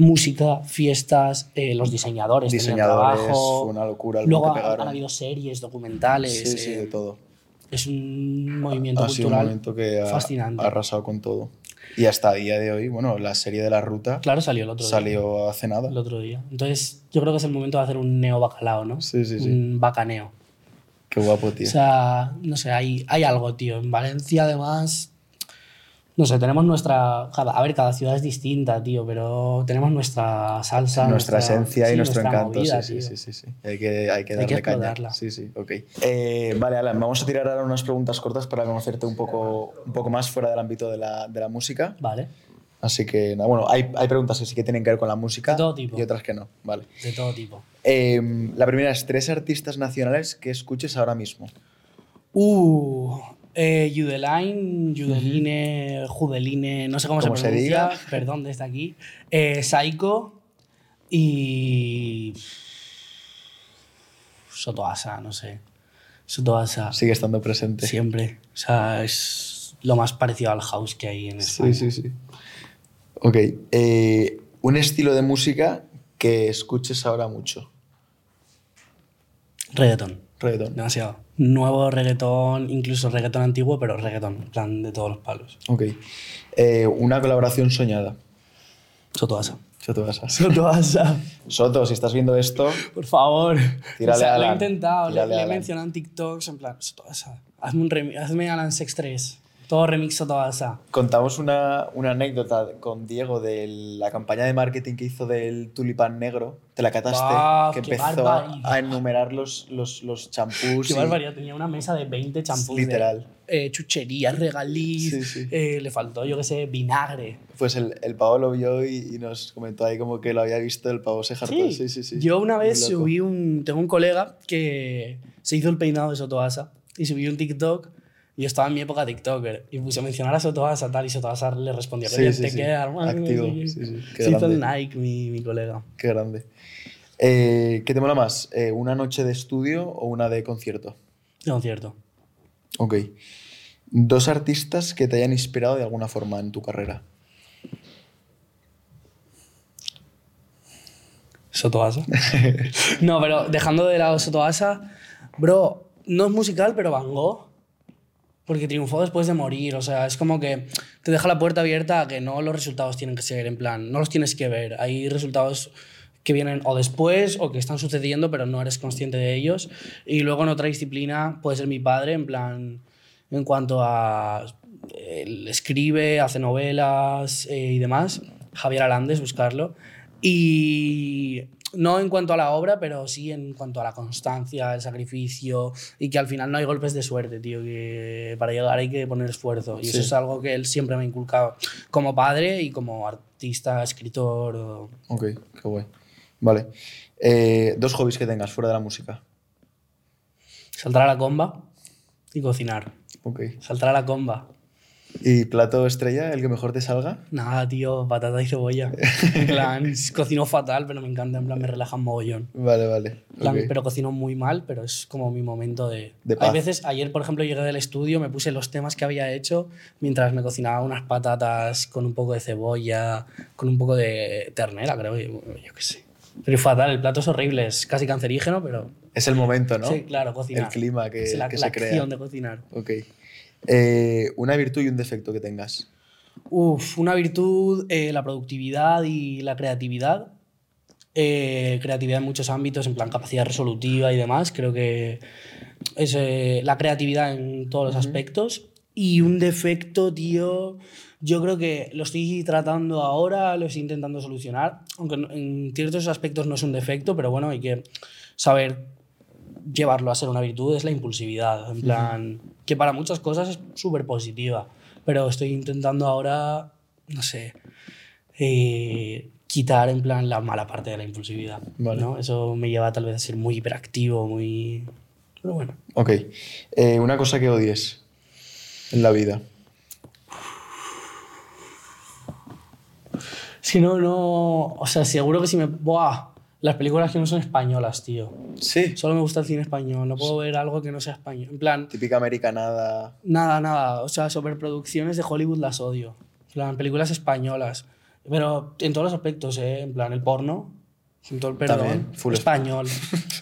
música, fiestas, eh, los diseñadores, Diseñadores, trabajo. fue una locura Luego que han, han habido series, documentales. sí, sí, eh, de todo. es un movimiento Ha sido un cultural momento que ha, fascinante. ha arrasado con todo. Y hasta el día de hoy, bueno, la serie de la ruta Claro, salió el otro día. salió hace nada. El otro día. Entonces, yo creo que es el momento de hacer un neo bacalao, ¿no? Sí, sí, sí. Un bacaneo. Qué guapo, tío. O sea, no sé, hay, hay algo, tío. En Valencia, además, no sé, tenemos nuestra. cada- a ver, cada ciudad es distinta, tío, pero tenemos nuestra salsa. nuestra, esencia y nuestro encanto. movida, sí, sí, sí, sí. Hay que, hay que Hay que darle caña. Sí, sí, ok. Eh, vale, Alan, vamos a tirar ahora unas preguntas cortas para conocerte un poco, un poco más fuera del ámbito de la, de la música. Vale, Así que, nada, bueno, hay, hay preguntas que sí que tienen que ver con la música De todo tipo. y otras que no. Vale. de todo tipo. Eh, la primera es tres artistas nacionales que escuches ahora mismo. Uh, eh, Judeline, Judeline, Judeline, no sé cómo, se pronuncia, perdón desde aquí. Eh, Psycho y. Sotoasa, no sé. Sotoasa. Sigue estando presente. Siempre. O sea, es lo más parecido al house que hay en España. Sí, sí, sí. Ok. eh, un estilo de música que escuches ahora mucho. Reggaetón. Reggaetón. Demasiado. Nuevo reggaetón, incluso reggaetón antiguo, pero reggaetón, en plan de todos los palos. Ok. Eh, una colaboración soñada. Sotoasa. Soto Asa. Sotoasa. (laughs) Soto, si estás viendo esto, Por favor. Tírale o sea, a lo he intentado, le- he mencionado en TikToks, en plan, Sotoasa. Hazme, un hazme Alan Sex 3. Todo remix Sotoasa. contamos una, una anécdota con Diego de la campaña de marketing que hizo del tulipán negro. Te la cataste, que empezó a, barbaridad. a enumerar los, los, los champús. Qué y- barbaridad, tenía una mesa de 20 champús. de, Literal. eh, chucherías, regaliz, Sí, sí. eh, le faltó, yo qué sé, vinagre. Pues el, el pavo lo vio y, y nos comentó ahí como que lo había visto, el pavo se hartó. Sí, sí, sí. Yo una vez subí un. Tengo un colega que se hizo el peinado de Sotoasa y subí un TikTok. Yo estaba en mi época TikToker y puse a mencionar a Sotoasa tal y Sotoasa le respondió Sí, sí, te sí. queda, hermano. no sé Activo, qué. sí, sí. Qué Se hizo el. Nike, mi, mi colega. Qué grande. Eh, ¿Qué te mola más? Eh, ¿Una noche de estudio o una de concierto? De concierto. Ok. Dos artistas que te hayan inspirado de alguna forma en tu carrera. Sotoasa. (laughs) no, pero dejando de lado Sotoasa, bro, no es musical, pero Van Gogh. Porque triunfó después de morir. O sea, es como que te deja la puerta abierta a que no los resultados tienen que ser en plan, no los tienes que ver. Hay resultados que vienen o después o que están sucediendo, pero no eres consciente de ellos. Y luego en otra disciplina puede ser mi padre, en plan, en cuanto a. Él escribe, hace novelas eh, y demás. Javier Alandes, buscarlo. Y no en cuanto a la obra, pero sí en cuanto a la constancia, el sacrificio y que al final no hay golpes de suerte, tío, que para llegar hay que poner esfuerzo. Y eso es algo que él siempre me ha inculcado como padre y como artista, escritor. Ok, qué guay. Vale. Eh, dos hobbies que tengas fuera de la música. Saltar a la comba y cocinar. Ok. Saltar a la comba. ¿Y plato estrella, el que mejor te salga? Nada, tío, patata y cebolla. En plan, (laughs) cocino fatal, pero me encanta, en plan, me relaja un mogollón. Vale, vale. Plan, ok. Pero cocino muy mal, pero es como mi momento de... De Hay paz. veces, ayer por ejemplo llegué del estudio, me puse los temas que había hecho mientras me cocinaba unas patatas con un poco de cebolla, con un poco de ternera, creo, yo, yo qué sé. Pero es fatal, el plato es horrible, es casi cancerígeno, pero... Es el momento, ¿no? Sí, claro, cocinar. El clima que, Es la, que la se crea. acción de cocinar. Ok. Eh, una virtud y un defecto que tengas. Uf, una virtud, eh, la productividad y la creatividad. Eh, creatividad en muchos ámbitos, en plan capacidad resolutiva y demás. Creo que es eh, la creatividad en todos los aspectos. Y un defecto, tío, yo creo que lo estoy tratando ahora, lo estoy intentando solucionar. Aunque en ciertos aspectos no es un defecto, pero bueno, hay que saber llevarlo a ser una virtud, es la impulsividad. En plan, que para muchas cosas es súper positiva. Pero estoy intentando ahora, no sé, eh, quitar en plan la mala parte de la impulsividad. Vale. ¿no? Eso me lleva tal vez a ser muy hiperactivo, muy... Pero bueno. Ok. Eh, una cosa que odies en la vida. Si no, no... O sea, seguro que si me... Buah, las películas que no son españolas, tío. Sí. Solo me gusta el cine español, no puedo ver algo que no sea español. En plan, Típica americanada. Nada, nada. O sea, superproducciones de Hollywood las odio. En plan, películas españolas. Pero en todos los aspectos, ¿eh? En plan, el porno. Sin todo el perdón. También, full español.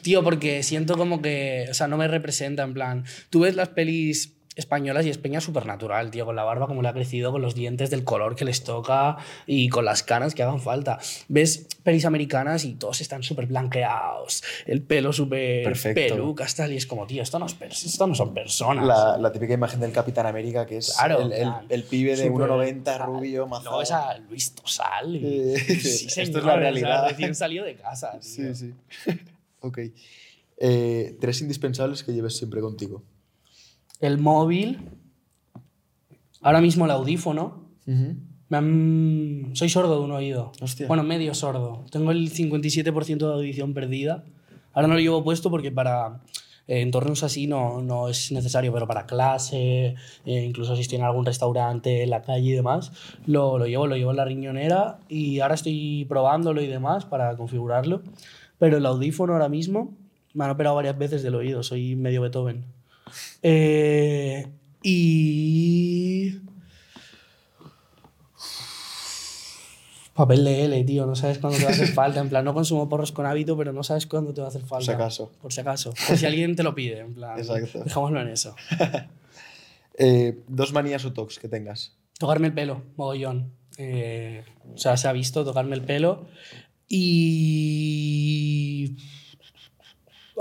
Tío, porque siento como que. O sea, no me representa. En plan, tú ves las pelis españolas y es peña súper natural, tío, con la barba como le ha crecido, con los dientes del color que les toca y con las canas que hagan falta. Ves pelis americanas y todos están súper blanqueados, el pelo súper pelucas, tal, y es como, tío, esto no, es esto no son personas. La, la típica imagen del Capitán América, que es Claro, el, el- el pibe de súper- 1,90 rubio, mazado. Luego ves a Luis Tosal. Y, sí, (laughs) esto es la o sea, realidad. recién salido de casa. Sí, tío. sí. (laughs) ok. Eh, tres indispensables que lleves siempre contigo. El móvil. Ahora mismo el audífono. Me han- Soy sordo de un oído. Hostia. Bueno, medio sordo. Tengo el 57% de audición perdida. Ahora no lo llevo puesto porque para eh, entornos así no, no es necesario, pero para clase, eh, incluso si estoy en algún restaurante, en la calle y demás, lo, lo llevo, lo llevo en la riñonera y ahora estoy probándolo y demás para configurarlo. Pero el audífono ahora mismo me han operado varias veces del oído, soy medio Beethoven. Eh, y... Papel de L, tío, no sabes cuándo te va a hacer falta. En plan, no consumo porros con hábito, pero no sabes cuándo te va a hacer falta. si acaso. Por si acaso. Por si alguien te lo pide, en plan. Exacto. Dejémoslo en eso. (laughs) Eh, dos manías o tocs que tengas. Tocarme el pelo, mogollón. Eh, o sea, se ha visto tocarme el pelo. Y.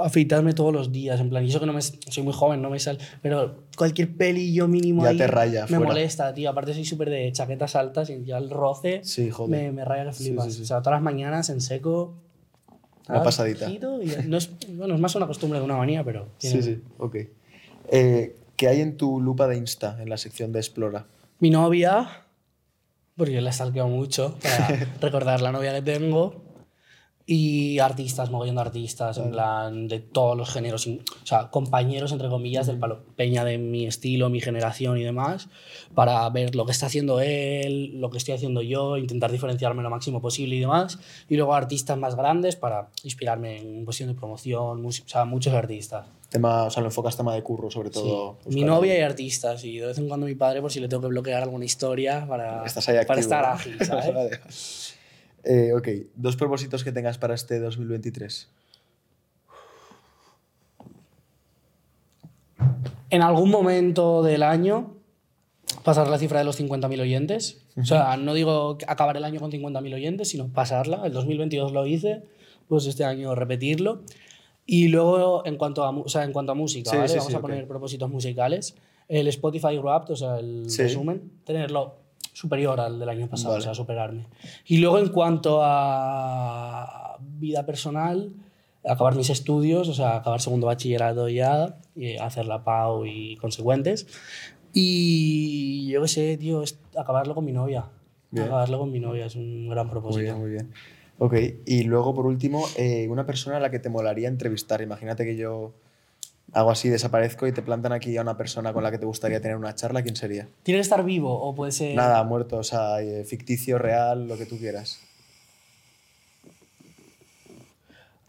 afeitarme todos los días, en plan. Y eso que no me. Soy muy joven, no me sale. Pero cualquier pelillo mínimo Ya ahí te raya Me fuera. molesta, tío. Aparte, soy súper de chaquetas altas y ya el roce Sí, me, me raya que Sí, flipas. sí, sí. O sea, todas las mañanas en seco. Una pasadita. y no es, bueno, es más una costumbre que una manía, pero. Sí, tiene- sí. Ok. Eh, ¿Qué hay en tu lupa de Insta, en la sección de Explora? Mi novia, porque la stalkeo mucho para (laughs) recordar la novia que tengo. Y artistas, mogollón de artistas, en plan de todos los géneros, o sea, compañeros, entre comillas, del palo peña de mi estilo, mi generación y demás, para ver lo que está haciendo él, lo que estoy haciendo yo, intentar diferenciarme lo máximo posible y demás. Y luego artistas más grandes para inspirarme en cuestión de promoción, o sea, muchos artistas. Tema, o sea, lo enfocas tema de curro, sobre todo. Sí. Mi novia y artistas, y de vez en cuando mi padre por si le tengo que bloquear alguna historia para, Estás ahí activo. para estar ¿no? ágil, (laughs) ¿sabes? Eh, ok, dos propósitos que tengas para este 2023. en algún momento del año pasar la cifra de los 50.000 oyentes. O sea, no digo acabar el año con 50.000 oyentes, sino pasarla. El 2022 lo hice, pues este año repetirlo. Y luego, en cuanto a, o sea, en cuanto a música, Sí, ¿vale? sí, vamos sí, a poner propósitos musicales. El Spotify Wrapped, o sea, el resumen, tenerlo superior al del año pasado, Vale. o sea, superarme. Y luego en cuanto a vida personal, acabar mis estudios, o sea, acabar segundo bachillerato ya, y hacer la PAU y consecuentes. Y yo qué sé, tío, es acabarlo con mi novia. Bien. Acabarlo con mi novia es un gran Muy propósito. bien, muy bien. Ok, y luego por último, eh, una persona a la que te molaría entrevistar. Imagínate que yo hago así, desaparezco y te plantan aquí a una persona con la que te gustaría tener una charla, ¿quién sería? ¿Tiene que estar vivo o puede ser...? Nada, muerto, o sea, eh, ficticio, real, lo que tú quieras.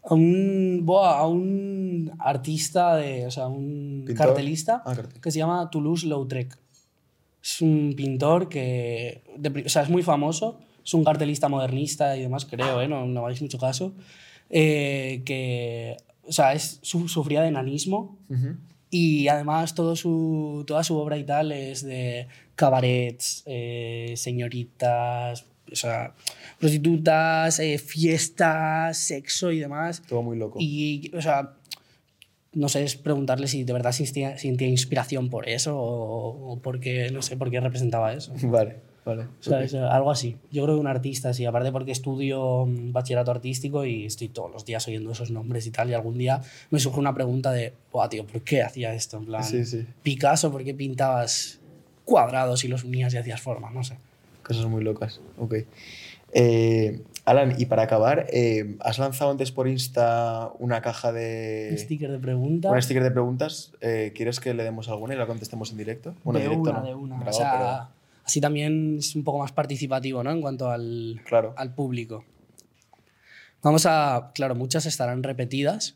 A un, a un artista, de, o sea, un ¿Pintor? cartelista Ah, cartel. que se llama Toulouse-Lautrec. Es un pintor que, de o sea, es muy famoso, es un cartelista modernista y demás, creo, ¿eh? no, no hagáis mucho caso, eh, que, o sea, es, su- sufría de enanismo y además todo su, toda su obra y tal es de cabarets, eh, señoritas, o sea, prostitutas, eh, fiestas, sexo y demás. Todo muy loco. Y, o sea, no sé, es preguntarle si de verdad sentía, sentía inspiración por eso o, o porque, no sé, por qué representaba eso. (laughs) Vale, vale. O sea, es algo así. Yo creo que un artista, sí. Aparte porque estudio bachillerato artístico y estoy todos los días oyendo esos nombres y tal. Y algún día me surge una pregunta de, Buah, tío, ¿por qué hacía esto? En plan, Sí, sí. Picasso, ¿por qué pintabas cuadrados y los unías y hacías formas? No sé. Cosas muy locas. Ok. Eh, Alan, y para acabar, eh, ¿has lanzado antes por Insta una caja de. Un sticker de pregunta. Un sticker de preguntas. Eh, ¿Quieres que le demos alguna y la contestemos en directo? Bueno, de en directo una, no, de una. grabado, o sea, pero- así también es un poco más participativo, ¿no? En cuanto al, Claro. al público. Vamos a, claro, muchas estarán repetidas,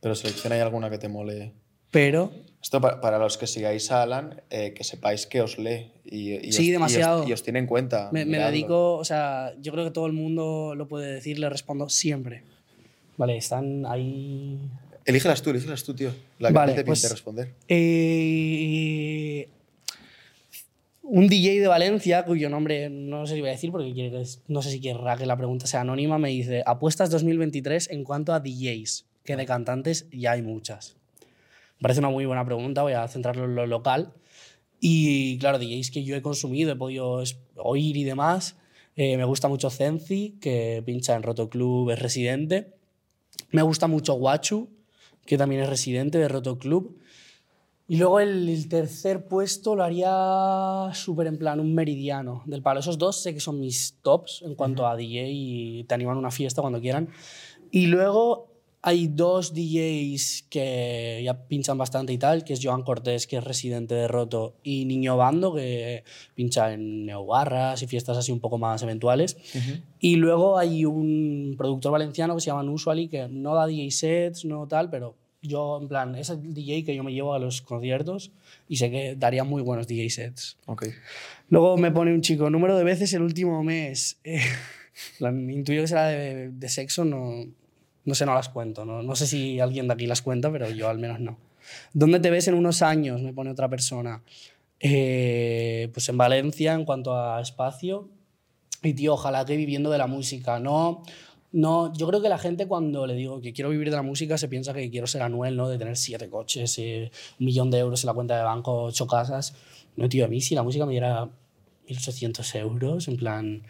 Pero selecciona alguna que te mole. pero Esto pa- para, los que sigáis a Alan, eh, que sepáis que os lee y, y Sí, os, y os- demasiado. Y os, tiene en cuenta. me, me dedico, o sea, yo creo que todo el mundo lo puede decir, le respondo siempre. Vale, están ahí. Elígelas tú, elígelas tú, tío. La que Vale, te pues- responder. Eh, un DJ de Valencia, cuyo nombre no sé si voy a decir porque no sé si querrá que la pregunta sea anónima, me dice, apuestas 2023 en cuanto a DJs, que de cantantes ya hay muchas. Me parece una muy buena pregunta, voy a centrarlo en lo local. Y claro, DJs que yo he consumido, he podido oír y demás. Eh, me gusta mucho Zenzi, que pincha en Roto Club, es residente. Me gusta mucho Guachu, que también es residente de Roto Club. Y luego el, el tercer puesto lo haría súper en plan un meridiano del palo. Esos dos sé que son mis tops en cuanto a DJ y te animan a una fiesta cuando quieran. Y luego hay dos DJs que ya pinchan bastante y tal, que es Joan Cortés, que es residente de Roto, y Niño Bando, que pincha en neobarras y fiestas así un poco más eventuales. Y luego hay un productor valenciano que se llama Usually, que no da DJ sets, no tal, pero yo, en plan, es el DJ que yo me llevo a los conciertos y sé que daría muy buenos DJ sets. Ok. Luego me pone un chico, número de veces el último mes. (laughs) Eh, plan, intuyo que será de, de sexo, no, no sé, no las cuento. No, no sé si alguien de aquí las cuenta, pero yo al menos no. ¿Dónde te ves en unos años? Me pone otra persona. Eh, pues en Valencia, en cuanto a espacio. Y tío, ojalá que viviendo de la música. No, no, yo creo que la gente cuando le digo que quiero vivir de la música se piensa que quiero ser Anuel, ¿no? De tener siete coches, eh, un millón de euros en la cuenta de banco, ocho casas. No, tío, a mí si la música me diera 1.800 euros, en plan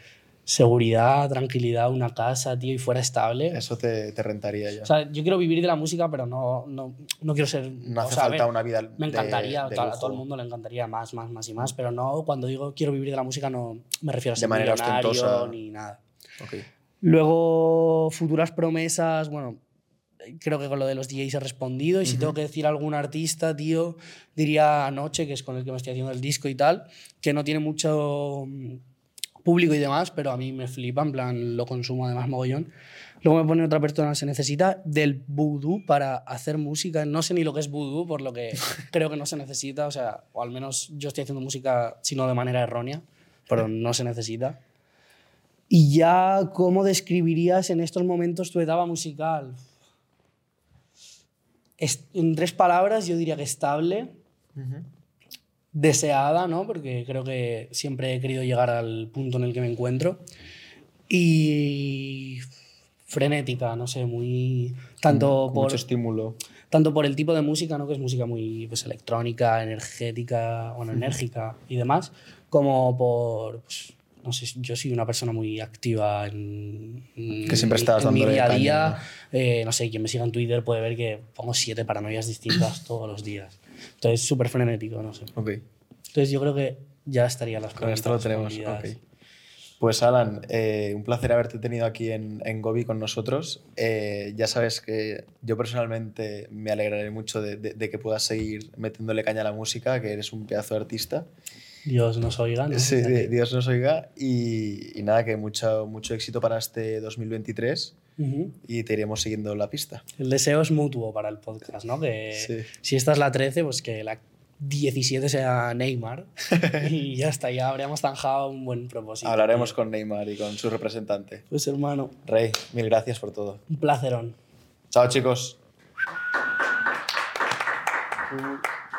seguridad, tranquilidad, una casa, tío, y fuera estable. Eso te, te rentaría ya. O sea, yo quiero vivir de la música, pero no, no, no quiero ser... no o hace sea, falta ver, una vida. me de- encantaría, de a todo el mundo le encantaría más, más, más y más, pero no, cuando digo quiero vivir de la música no me refiero a De ser manera millonario ostentosa. ni nada. Ok. Luego, futuras promesas, bueno, creo que con lo de los DJs he respondido. Y si tengo que decir algún artista, tío, diría Anoche, que es con el que me estoy haciendo el disco y tal, que no tiene mucho mm, público y demás, pero a mí me flipa, en plan, lo consumo además mogollón. Luego me pone otra persona, se necesita del vudú para hacer música. No sé ni lo que es vudú, por lo que (laughs) creo que no se necesita, o sea, o al menos yo estoy haciendo música, sino de manera errónea, pero no se necesita. Y ya, ¿cómo describirías en estos momentos tu etapa musical? En tres palabras, yo diría que estable, deseada, ¿no? Porque creo que siempre he querido llegar al punto en el que me encuentro. Y frenética, no sé, muy... Tanto por, Mucho estímulo. tanto por el tipo de música, ¿no? que es música muy pues, electrónica, energética, bueno, enérgica y demás, como por... pues, no sé, yo soy una persona muy activa en, Que siempre estás en mi día a día. Eh, no sé, quien me siga en Twitter puede ver que pongo siete paranoias distintas (laughs) todos los días. Entonces, súper frenético, no sé. Ok. Entonces, yo creo que ya estarían las Con esto lo tenemos. respondidas. ok. Pues Alan, eh, un placer haberte tenido aquí en, en Gobi con nosotros. Eh, ya sabes que yo personalmente me alegraré mucho de, de- de que puedas seguir metiéndole caña a la música, que eres un pedazo de artista. Dios nos oiga, ¿no? Sí, di- Dios nos oiga. Y, y nada, que mucho, mucho éxito para este 2023 Ujú. y te iremos siguiendo la pista. El deseo es mutuo para el podcast, ¿no? Que Sí. si esta es la 13, pues que la 17 sea Neymar (laughs) y ya está, ya habríamos zanjado un buen propósito. Hablaremos con Neymar y con su representante. Pues hermano, Rey, mil gracias por todo. un placerón. Chao chicos. Uh.